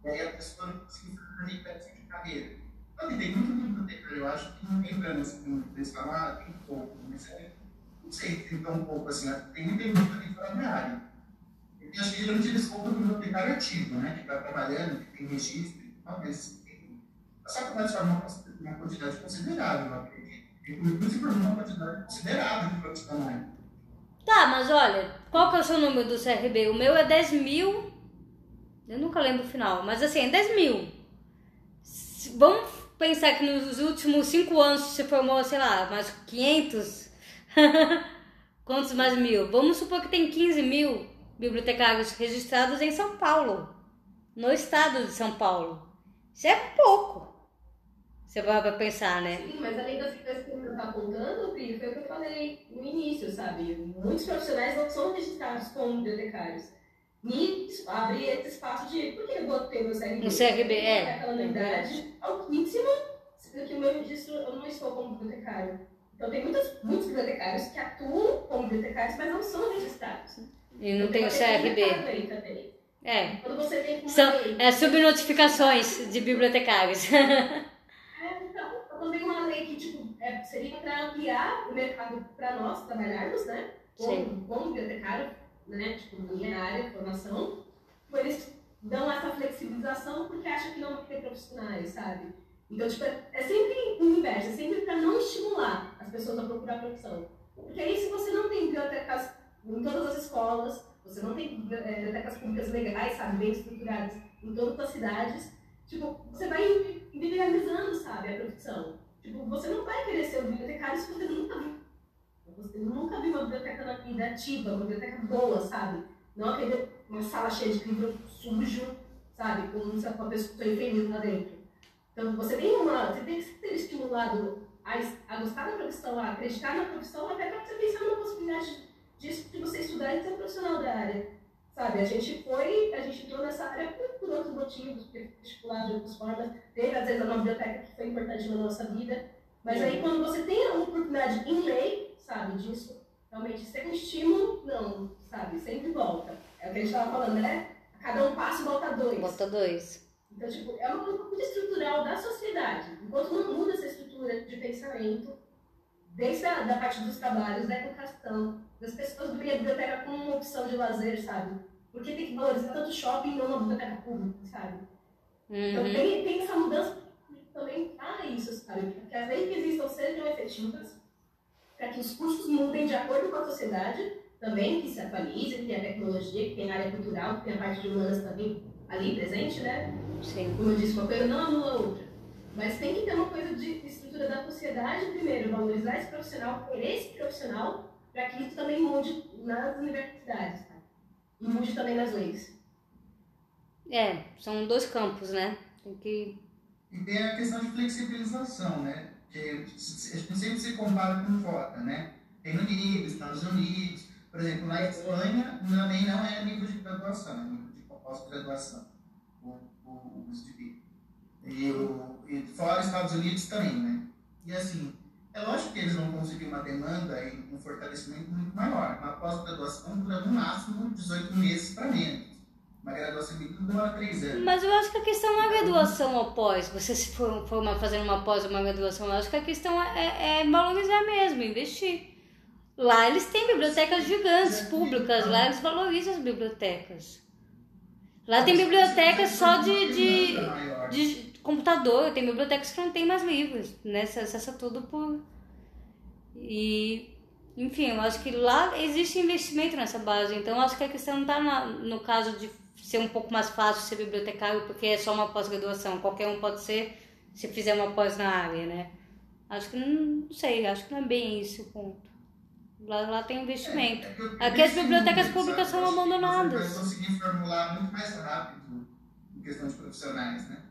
E aí a pessoa não conseguiu fazer de carreira. Então, tem muito bibliotecário, eu acho que não entra nesse, nesse falar, tem pouco, mas é, não sei, tem tão pouco assim, tem muita biblioteca fora da minha área. Eu acho que geralmente eles compram bibliotecário ativo, né, que está trabalhando, que tem registro tal, mas a só começa a formar uma quantidade considerável, eu acredito. Uma quantidade considerável de profissionais. Tá, mas olha, qual que é o seu número do CRB? O meu é 10 mil. Eu nunca lembro o final, mas assim, é 10 mil. Vamos pensar que nos últimos 5 anos você formou, sei lá, mais 500. Quantos mais mil? Vamos supor que tem 15 mil bibliotecários registrados em São Paulo, no estado de São Paulo. Isso é pouco. Você vai para pensar, né? Sim, mas além das coisas que você está apontando, Pri, foi o que eu falei no início, sabe? Muitos profissionais não são registrados como bibliotecários. E abre esse espaço de. Por que eu botei meu CRB? No CRB, é. Aquela unidade altíssima, que o meu registro eu não estou como bibliotecário. Então, tem muitos, muitos bibliotecários que atuam como bibliotecários, mas não são registrados. E não tem o CRB. É. Quando você tem São é, subnotificações de bibliotecários. é, então, quando tem uma lei que tipo, é, seria para ampliar o mercado para nós trabalharmos, né? Como, como bibliotecário, né? Tipo, de formação, eles dão essa flexibilização porque acham que não vai ter profissionais, sabe? Então, tipo, é, é sempre o inverso, é sempre para não estimular as pessoas a procurar profissão. Porque aí, se você não tem bibliotecas em todas as escolas, você não tem é, bibliotecas públicas legais, sabe, bem estruturadas em todas as cidades, tipo, você vai individualizando, sabe, a profissão. Tipo, você não vai querer ser um bibliotecário se você nunca Você nunca viu uma biblioteca na vida ativa, uma biblioteca boa, sabe? Não aquele, uma sala cheia de livro sujo, sabe? Com uma pessoa infeliz lá dentro. Então, você tem, uma, você tem que ser estimulado a, a gostar da profissão, a acreditar na profissão, até para você pensar numa possibilidade disso de você estudar e ser profissional da área. Sabe, a gente foi, a gente entrou nessa área por, por outros motivos, porque vestibular de outras formas, teve às vezes uma biblioteca que foi importante na nossa vida, mas aí quando você tem a oportunidade em lei, sabe, disso, realmente ser um estímulo, não, sabe, sempre volta. É o que a gente estava falando, né? A cada um passo volta dois. Volta dois. Então, tipo, é uma coisa estrutural da sociedade. Enquanto não muda essa estrutura de pensamento, desde a da parte dos trabalhos, da educação, das pessoas a biblioteca como uma opção de lazer, sabe? Porque tem que valorizar tanto shopping e não uma biblioteca pública, sabe? Então, uhum. Então tem, tem essa mudança também para isso, sabe? Que as leis que existam sejam efetivas, para que os cursos mudem de acordo com a sociedade, também que se atualizem, que tem a tecnologia, que tem a área cultural, que tem a parte de humanas também ali presente, né? Sim. Como eu disse, uma coisa não anula a outra. Mas tem que ter uma coisa de estrutura da sociedade primeiro, valorizar esse profissional, querer esse profissional, para que isso também mude nas universidades, tá? E mude também nas leis. É, são dois campos, né? Tem que... E tem a questão de flexibilização, né? Que sempre se compara com fora, né? Reino Unido, Estados Unidos, por exemplo, na Espanha também não é nível de graduação, é nível de pós-graduação o, o de E, o, e fora Estados Unidos também, né? E assim, é lógico que eles vão conseguir uma demanda e um fortalecimento muito maior. Uma pós-graduação dura no máximo 18 meses para menos. Uma graduação bíblica demora 3 anos. Mas eu acho que a questão não é a graduação ou pós. Você se for, for uma, fazendo uma pós ou uma graduação, eu acho que a questão é, é valorizar mesmo, investir. Lá eles têm bibliotecas gigantes, públicas, lá eles valorizam as bibliotecas. Lá tem bibliotecas só de, de, de computador, tem bibliotecas que não tem mais livros, né? Você acessa tudo por. E, enfim, eu acho que lá existe investimento nessa base, então eu acho que a questão não está no caso de ser um pouco mais fácil ser bibliotecário, porque é só uma pós-graduação, qualquer um pode ser se fizer uma pós na área, né? Acho que não, não sei, acho que não é bem isso o ponto. Lá, lá tem investimento. É, é Aqui as bibliotecas públicas são abandonadas. Você vai conseguir formular muito mais rápido em questão de profissionais, né?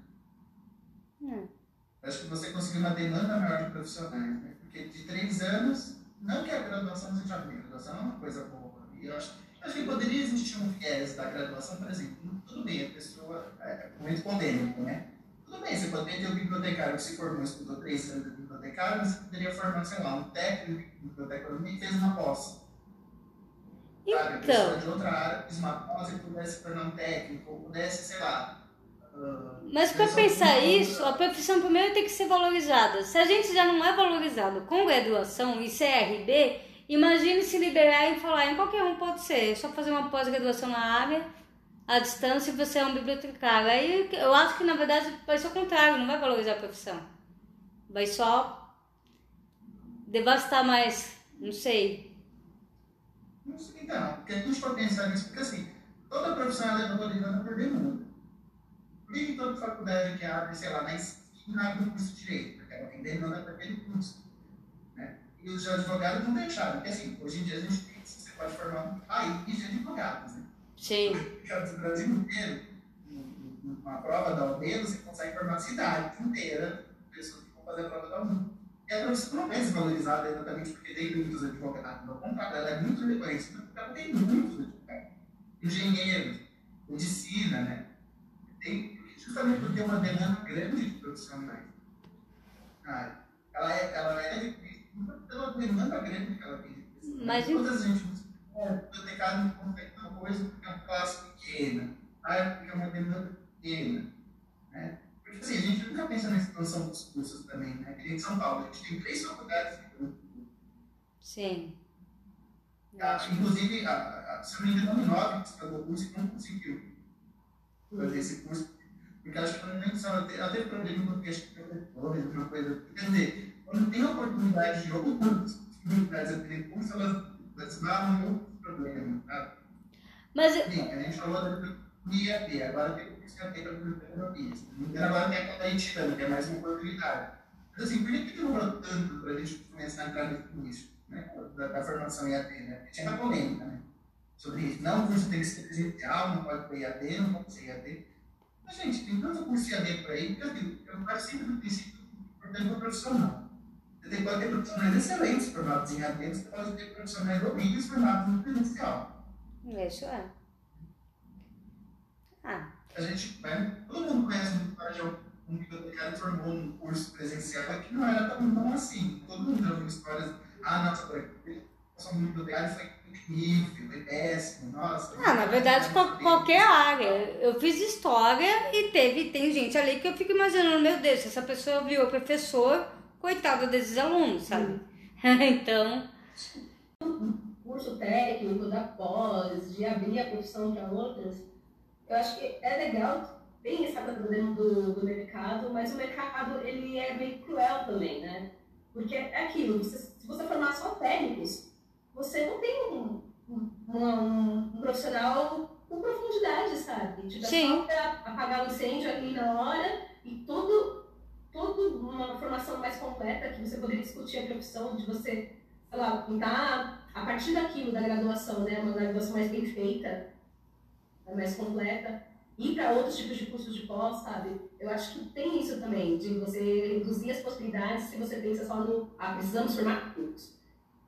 É. acho que você conseguiu uma demanda maior de profissionais, né? Porque de três anos, não que a graduação seja ruim, a graduação é uma coisa boa. E eu acho, acho que poderia existir um viés da graduação, por exemplo, tudo bem, a pessoa é, é muito polêmico, né? Tudo bem, você poderia ter um bibliotecário que se formou, estudou três anos de bibliotecário, você poderia formar, sei lá, um técnico de biblioteconomia e fez uma pós. Então. Sabe? A pessoa de outra área fez uma pós e pudesse se tornar um técnico, ou pudesse, sei lá, mas para pensar isso, a profissão primeiro tem que ser valorizada. Se a gente já não é valorizado com graduação e CRB, imagine se liberar e falar em qualquer um pode ser, é só fazer uma pós-graduação na área, à distância e você é um bibliotecário. Aí eu acho que na verdade vai ser o contrário, não vai valorizar a profissão. Vai só devastar mais, não sei. Então, porque a gente pode pensar nisso, porque assim, toda profissão é valorizada por demanda. Por que toda faculdade que abre, sei lá, na esquina abre um curso de direito? Porque ela tem demanda para aquele curso. E os advogados não deixaram, porque assim, hoje em dia a gente tem, você pode formar um país de advogados. Né? Sim. No Brasil inteiro, uma prova da OAB, você consegue formar a cidade inteira de pessoas que vão fazer a prova da OAB. E a profissão não é desvalorizada exatamente porque tem muitos advogados. Ao contrário, ela é muito reconhecida porque ela tem muitos advogados. Engenheiros, medicina, né? Tem justamente porque é uma demanda grande de profissionais. Ah, ela é, ela é pela demanda grande que ela tem. Mas Quantas gente é, bibliotecário não consegue uma coisa porque é uma classe pequena, porque é uma demanda pequena. Né? Porque assim, a gente nunca pensa na expansão dos cursos também, né? Aqui em São Paulo, a gente tem três faculdades de Sim. Ah, inclusive, a, a, se eu não me engano, nove que estudou o curso e não conseguiu fazer esse curso porque acho que nem só ela teve problema com questão de alguma coisa. Quer dizer, quando tem oportunidade de outras oportunidades de recurso, elas, elas barram outros problemas. Tá? Mas. Sim, a gente falou da IAP, agora tem o curso IAP para biblioterapia. Agora tem a conta italiana, que é mais uma oportunidade. Mas assim, por que demorou tanto para a gente começar a entrar nesse nicho? Né? Da, da formação IAP, né? Porque tinha uma polêmica, né? Sobre isso. Não, o curso tem que ser presencial, não pode ter IAD, não pode ser IAD. Mas, gente, tem tanto curso IAD por aí, que eu digo, eu faço sempre do princípio importante para o profissional. Você pode ter profissionais excelentes formados em IAD, você pode ter profissionais horríveis formados no presencial. Isso é. Ah. A gente, né, todo mundo conhece um história um bibliotecário formou um curso presencial que não era tão bom assim. Todo mundo ouviu histórias, ah, nossa, passou um bibliotecário foi incrível, foi péssimo, nossa. Ah, na verdade, qual, qualquer área. Eu fiz história e teve, tem gente ali que eu fico imaginando, meu Deus, se essa pessoa virou professor, coitada desses alunos, sabe? então. Curso técnico, da pós, de abrir a profissão para outras, eu acho que é legal, tem essa coisa dentro do, do mercado, mas o mercado ele é meio cruel também, né? Porque é aquilo, você, se você formar só técnicos, você não tem um, um, um, um profissional com profundidade, sabe? Tipo, é só pra apagar o incêndio ali na hora e todo, todo uma formação mais completa que você poderia discutir a profissão de você, sei lá, pintar a partir daquilo da graduação, né? Uma graduação mais bem feita, mais completa ir para outros tipos de cursos de pós, sabe? Eu acho que tem isso também, de você reduzir as possibilidades se você pensa só no, ah, precisamos formar cursos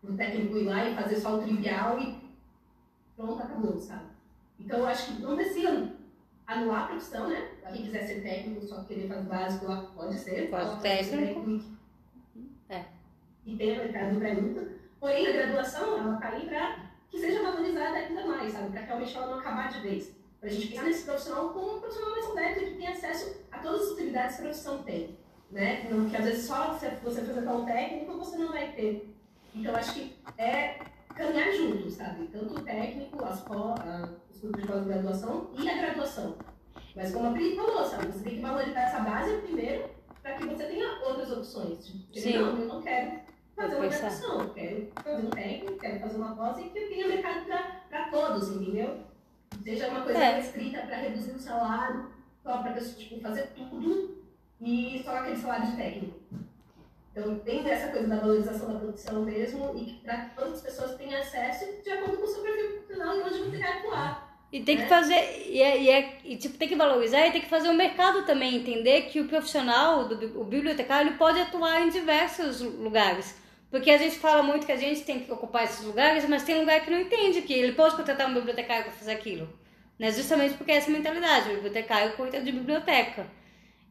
o técnico ir lá e fazer só o trivial e pronto, acabou, sabe? Então eu acho que não precisa anular a profissão, né? Quem quiser ser técnico, só querer fazer básico lá, pode ser. Pode técnico. É. E tem a mercado para muito. Porém, a graduação, ela está aí para que seja valorizada ainda mais, sabe? Para realmente ela não acabar de vez. Para a gente pensar nesse profissional como um profissional mais completo que tem acesso a todas as utilidades que a profissão tem. Né? Porque às vezes só você fazer tão técnico você não vai ter então, acho que é caminhar juntos, sabe? Tanto o técnico, as a, grupos de pós-graduação e a graduação. Mas como a Pri falou, sabe? Você tem que valorizar essa base primeiro para que você tenha outras opções. Tipo, Sim. não, eu não quero fazer uma graduação, eu quero fazer um técnico, quero fazer uma pós e que tenha mercado para todos, entendeu? Seja uma coisa é. escrita para reduzir o salário, só para tipo, fazer tudo e só aquele salário de técnico. Então, tem essa coisa da valorização da produção mesmo e para que todas as pessoas tenham acesso de acordo com o seu perfil profissional e onde você quer atuar. E tem que fazer, e, é, e, é- e, tipo, tem que valorizar e tem que fazer o mercado também entender que o profissional, do, o bibliotecário, ele pode atuar em diversos lugares. Porque a gente fala muito que a gente tem que ocupar esses lugares, mas tem lugar que não entende que ele pode contratar um bibliotecário para fazer aquilo. Né? Justamente porque é essa mentalidade, o bibliotecário cuida de biblioteca.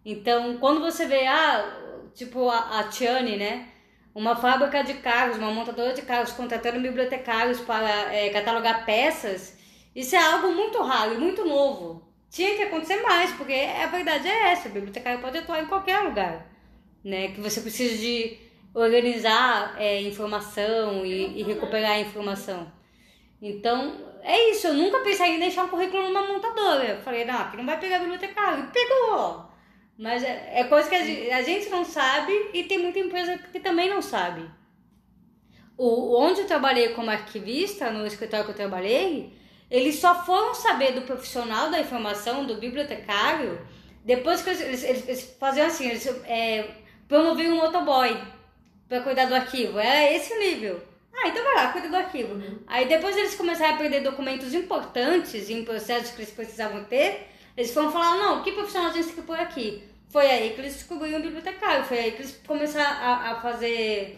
Então, quando você vê, ah, tipo a, a Tiane, né? Uma fábrica de carros, uma montadora de carros contratando bibliotecários para é, catalogar peças, isso é algo muito raro e muito novo. Tinha que acontecer mais, porque a verdade é essa, o bibliotecário pode atuar em qualquer lugar, né? Que você precisa de organizar é, informação e, e recuperar a informação. Então, é isso, eu nunca pensei em deixar um currículo numa montadora. Eu falei, não, aqui não vai pegar bibliotecário. E pegou! Mas é, é coisa que a gente, a gente não sabe e tem muita empresa que também não sabe. O, onde eu trabalhei como arquivista, no escritório que eu trabalhei, eles só foram saber do profissional da informação, do bibliotecário, depois que eles, eles, eles- faziam assim, eles é, promoviam um motoboy para cuidar do arquivo. Era esse o nível. Ah, então vai lá, cuida do arquivo. Aí depois eles começaram a perder documentos importantes em processos que eles precisavam ter, eles foram falar, não, que profissional a gente tem que pôr aqui? Foi aí que eles descobriram o bibliotecário, foi aí que eles começaram a, a fazer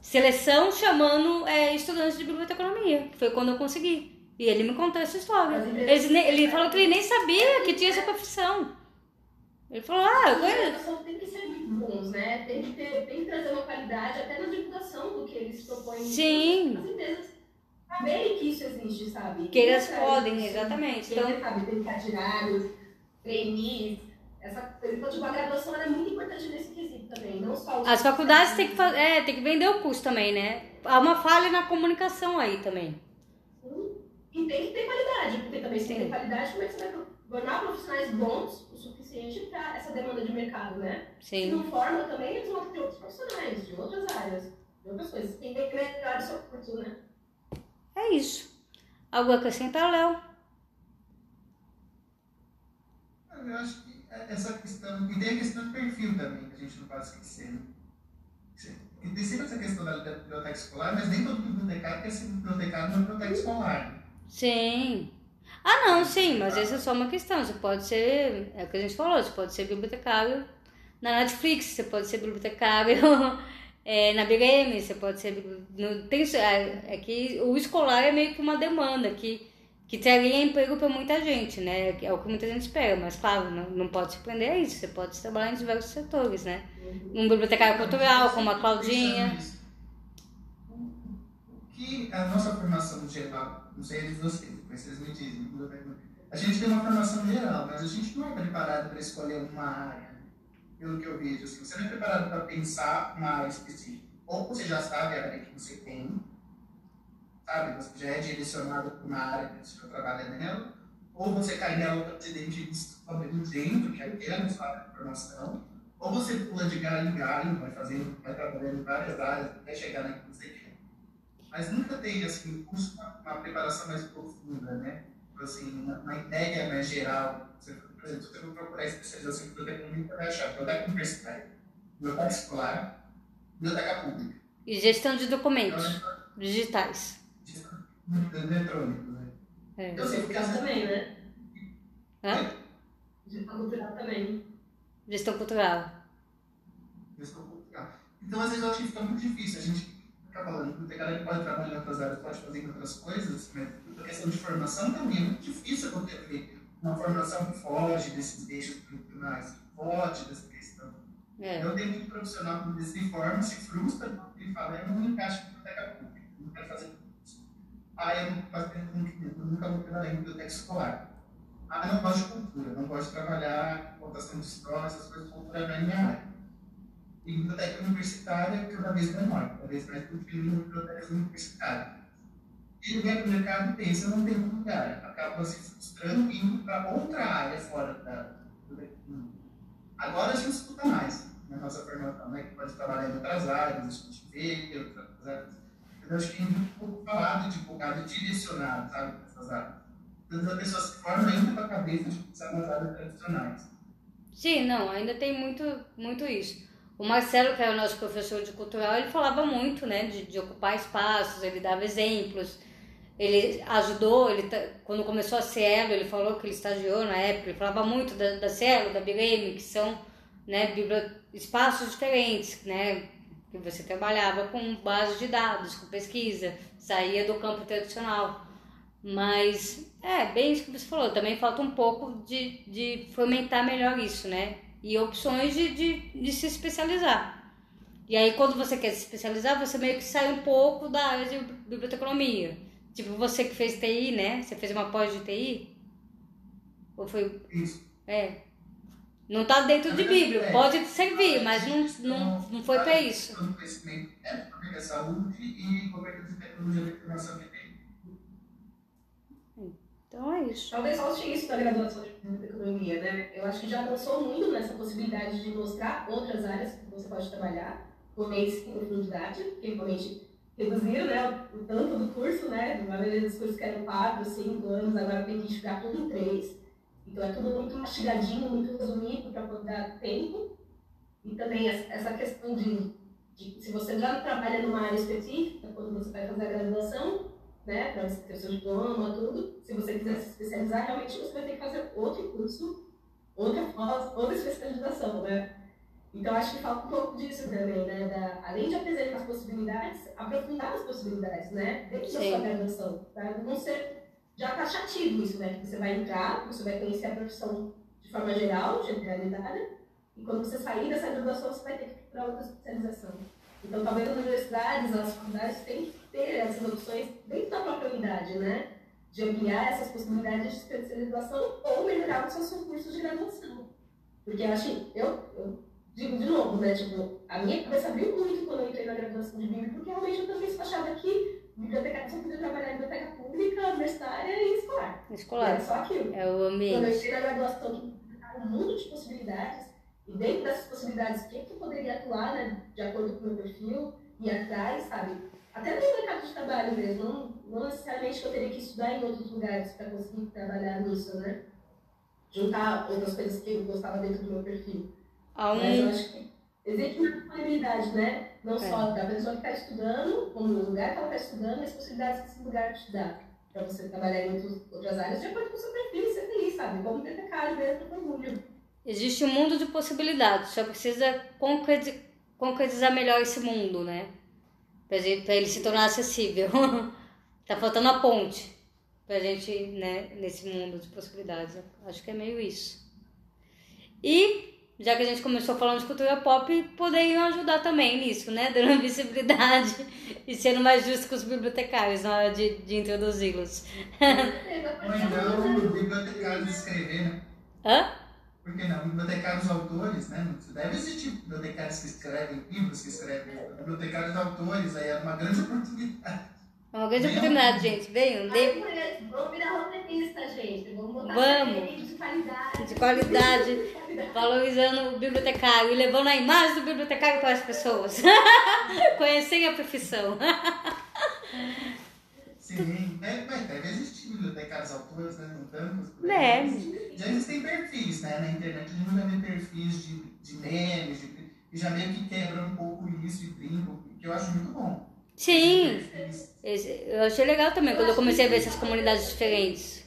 seleção chamando é, estudantes de biblioteconomia, que foi quando eu consegui. E ele me contou essa história. As Eles nem- ele falou que ele nem sabia que tinha essa profissão. Ele falou, ah, eu Os conheço. educação tem que ser bons, né? Tem que, ter, tem que trazer uma qualidade até na divulgação do que eles propõem. Sim. As empresas saberem que isso existe, sabe? Que atrás podem, exatamente. Então, Então, sabe, tem estagiários, trainees. Essa, então, tipo, a graduação é muito importante nesse quesito também. Não só as faculdades têm que, é, tem que vender o curso também, né? Há uma falha na comunicação aí também. E tem que ter qualidade, porque também se tem qualidade, como é que você vai formar profissionais bons o suficiente para essa demanda de mercado, né? Se Sim. não forma também, eles vão ter outros profissionais, de outras áreas, de outras coisas. Tem que melhorar o seu curso, né? É isso. Algo a acrescentar, Léo? Eu acho que essa questão, e tem a questão do perfil também, que a gente não pode esquecer. né? Tem sempre essa questão da biblioteca escolar, mas nem todo bibliotecário quer ser bibliotecário na biblioteca escolar. Sim. Ah, não, sim, mas essa é só uma questão. Você pode ser, é o que a gente falou, você pode ser bibliotecário na Netflix, você pode ser bibliotecário é, na BM, você pode ser. No, tem, é, é que o escolar é meio que uma demanda que, que traria emprego para muita gente, né? É o que muita gente espera, mas claro, não, não pode se prender a isso, você pode trabalhar em diversos setores, né? Um bibliotecário cultural, como a Claudinha. Nisso, O que a nossa formação geral, não sei de vocês, mas vocês me dizem, biblioteca- a gente tem uma formação geral, mas a gente não é preparado para escolher uma área. Pelo que eu vejo, assim, você não é preparado para pensar uma área específica. Ou você já sabe a área que você tem, sabe? Você já é direcionado para uma área que você trabalha nela, ou você cai nela para se descobrindo dentro, que é aquela sua formação, ou você pula de galho em galho, vai fazendo, vai trabalhando em várias áreas até chegar na que você quer. Mas nunca tem assim, um curso, uma, uma preparação mais profunda, né? Tipo Assim, uma, uma ideia mais geral. Você, por exemplo, se você for procurar especialização em biblioteca, você vai achar biblioteca universitária, biblioteca escolar, biblioteca pública. E gestão de Então, documentos digitais. eletrônicos, né? É. Eu sei, porque também, né? Hã? De cultural também. Gestão cultural. Eu vou ficar. Então, às vezes, eu acho que fica muito difícil. A gente fica falando, bibliotecário pode trabalhar em outras áreas, pode fazer em outras coisas, mas a questão de formação também é muito difícil acontecer uma formação que foge desses eixos culturais, que foge dessa questão. É. Eu tenho muito profissional que se forma, se frustra e fala, eu não encaixo em biblioteca pública, não quero fazer isso. Ah, eu, eu nunca vou trabalhar em biblioteca escolar. Ah, eu não gosto de cultura, não gosto de trabalhar com contação de história, essas coisas, cultura não é minha área. E biblioteca universitária cada vez menor, cada vez mais prefiro bibliotecas universitárias. Ele vem para o mercado e pensa, não um lugar, acaba se frustrando e indo para outra área fora da. Agora a gente escuta mais na nossa formação, né? Que pode trabalhar em outras áreas, a gente vê outras áreas. Mas acho que é muito pouco falado, divulgado, direcionado, sabe, para essas áreas. Então, as pessoas se formam ainda com a cabeça de pensar nas áreas tradicionais. Sim, não, ainda tem muito, muito isso. O Marcelo, que era o nosso professor de cultural, ele falava muito, né, de, de ocupar espaços, ele dava exemplos. ele ajudou, ele quando começou a Cielo, ele falou que ele estagiou na época, ele falava muito da, da Cielo, da Bireme, que são né, espaços diferentes, né? Que você trabalhava com base de dados, com pesquisa, saía do campo tradicional. Mas é bem isso que você falou, também falta um pouco de, de fomentar melhor isso, né? E opções de, de, de se especializar. E aí, quando você quer se especializar, você meio que sai um pouco da área de biblioteconomia. Tipo, você que fez TI, né? Você fez uma pós de TI? Ou foi. Isso. É. Não tá dentro de Bíblia, É. pode servir, mas não, não, não foi pra isso. Todo conhecimento é sobre a saúde e governo de tecnologia da informação que. Então é isso. Talvez falte isso da graduação de economia, né? Eu acho que já avançou muito nessa possibilidade de mostrar outras áreas que você pode trabalhar, mês em profundidade, que realmente reduziram né, o tanto do curso, né? A maioria dos cursos que eram 4, 5 anos, agora tem que enxugar tudo em 3. Então é tudo muito mastigadinho, muito resumido para poder dar tempo. E também essa questão de, de se você já trabalha numa área específica, quando você vai fazer a graduação, né, para você ter o seu diploma, tudo. Se você quiser se especializar, realmente você vai ter que fazer outro curso, outra pós, outra especialização, né? Então acho que falta um pouco disso também, né? Da, além de apresentar as possibilidades, aprofundar as possibilidades, né? Dentro da sua graduação, para não ser já taxativo isso, né? Que você vai entrar, você vai conhecer a profissão de forma geral, generalizada, e quando você sair dessa graduação, você vai ter que ir para outra especialização. Então, talvez as universidades, as faculdades que ter essas opções dentro da própria unidade, né? De ampliar essas possibilidades de especialização ou melhorar os seus cursos de graduação. Porque eu acho, eu, eu digo de novo, né? Tipo, a minha cabeça abriu muito quando eu entrei na graduação de Bíblia, porque realmente eu também achava que bibliotecária só podia trabalhar em biblioteca pública, universitária e escolar. Era Escolar. só aquilo. É o Quando eu ambiente. entrei na graduação, que era um mundo de possibilidades, e dentro dessas possibilidades, o que, que eu poderia atuar, né, de acordo com o meu perfil, e atrás, sabe? Até no mercado de trabalho mesmo, não, não necessariamente que eu teria que estudar em outros lugares para conseguir trabalhar nisso, né? Juntar outras coisas que eu gostava dentro do meu perfil. Há Mas eu um, acho que existe uma disponibilidade, né? Não É. só da pessoa que está estudando, como no lugar que ela está estudando, as possibilidades que esse lugar te dá. Para você trabalhar em outros, outras áreas de acordo com o seu perfil e ser feliz, sabe? Como bibliotecário mesmo, com orgulho. existe um mundo de possibilidades, só precisa concreti- concretizar melhor esse mundo, né? Pra, gente, pra ele se tornar acessível. tá faltando a ponte pra gente, né, nesse mundo de possibilidades. Acho que é meio isso. E, já que a gente começou falando de cultura pop, poderiam ajudar também nisso, né? Dando visibilidade e sendo mais justo com os bibliotecários na hora de, de introduzi-los. Ou então, bibliotecários escrever, né? Hã? Por que não? Bibliotecários autores, né? Deve existir bibliotecários que escrevem livros, que escrevem bibliotecários autores, aí é uma grande oportunidade. É uma grande Bem oportunidade, gente. Venham, Ai, Vamos virar roteirista, gente. Vamos botar Vamos. de qualidade. de qualidade, valorizando o bibliotecário e levando a imagem do bibliotecário para as pessoas. Conhecerem a profissão. Sim, é, mas deve existir bibliotecários autores, né? Não tantos. aí. Já existem perfis, né? Na internet a gente já vê perfis de, de memes, de, e já meio que quebram um pouco isso e brincam, que eu acho muito bom. Sim, eu achei legal também quando eu comecei a ver essas comunidades diferentes.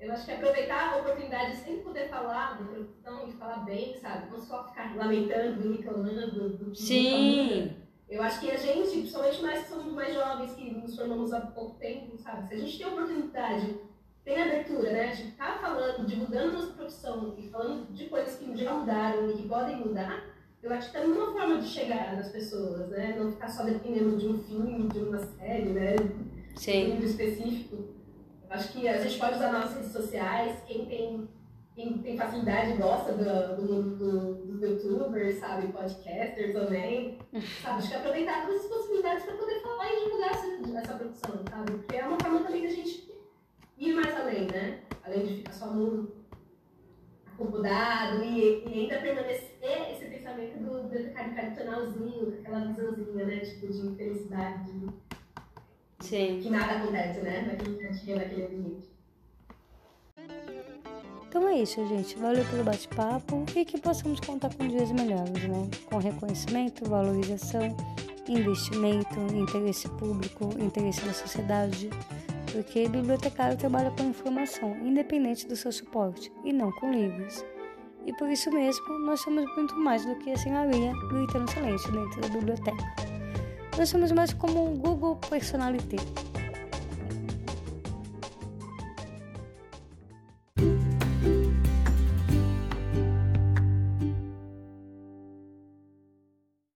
Eu acho que aproveitar a oportunidade de sempre poder falar da profissão e falar bem, sabe? Não só ficar lamentando reclamando do que Sim. Eu acho que a gente, principalmente nós que somos mais jovens, que nos formamos há pouco tempo, sabe? Se a gente tem a oportunidade, tem abertura, né? De estar falando, divulgando nossa profissão e falando de coisas que já mudaram e que podem mudar, eu acho que também é uma forma de chegar nas pessoas, né? Não ficar só dependendo de um filme, de uma série, né? um Sim, livro específico. Eu acho que a gente pode usar nossas redes sociais, quem tem, quem tem facilidade gosta do, do mundo do- dos youtubers, sabe, podcasters também. Sabe, acho que aproveitar todas as possibilidades para poder falar e divulgar essa, essa produção, sabe? Porque é uma forma também da gente ir mais além, né? Além de ficar só no acomodado e, e ainda permanecer esse pensamento do bibliotecário tradicionalzinho, aquela visãozinha, né? Tipo, de infelicidade, de sim. que nada acontece, né? Naquele naquele ambiente. Então é isso, gente. Valeu pelo bate-papo e que possamos contar com dias melhores, né? Com reconhecimento, valorização investimento, interesse público, interesse da sociedade, porque bibliotecário trabalha com informação, independente do seu suporte, e não com livros. E por isso mesmo, nós somos muito mais do que a senhorinha gritando silêncio dentro da biblioteca. Nós somos mais como um Google Personalité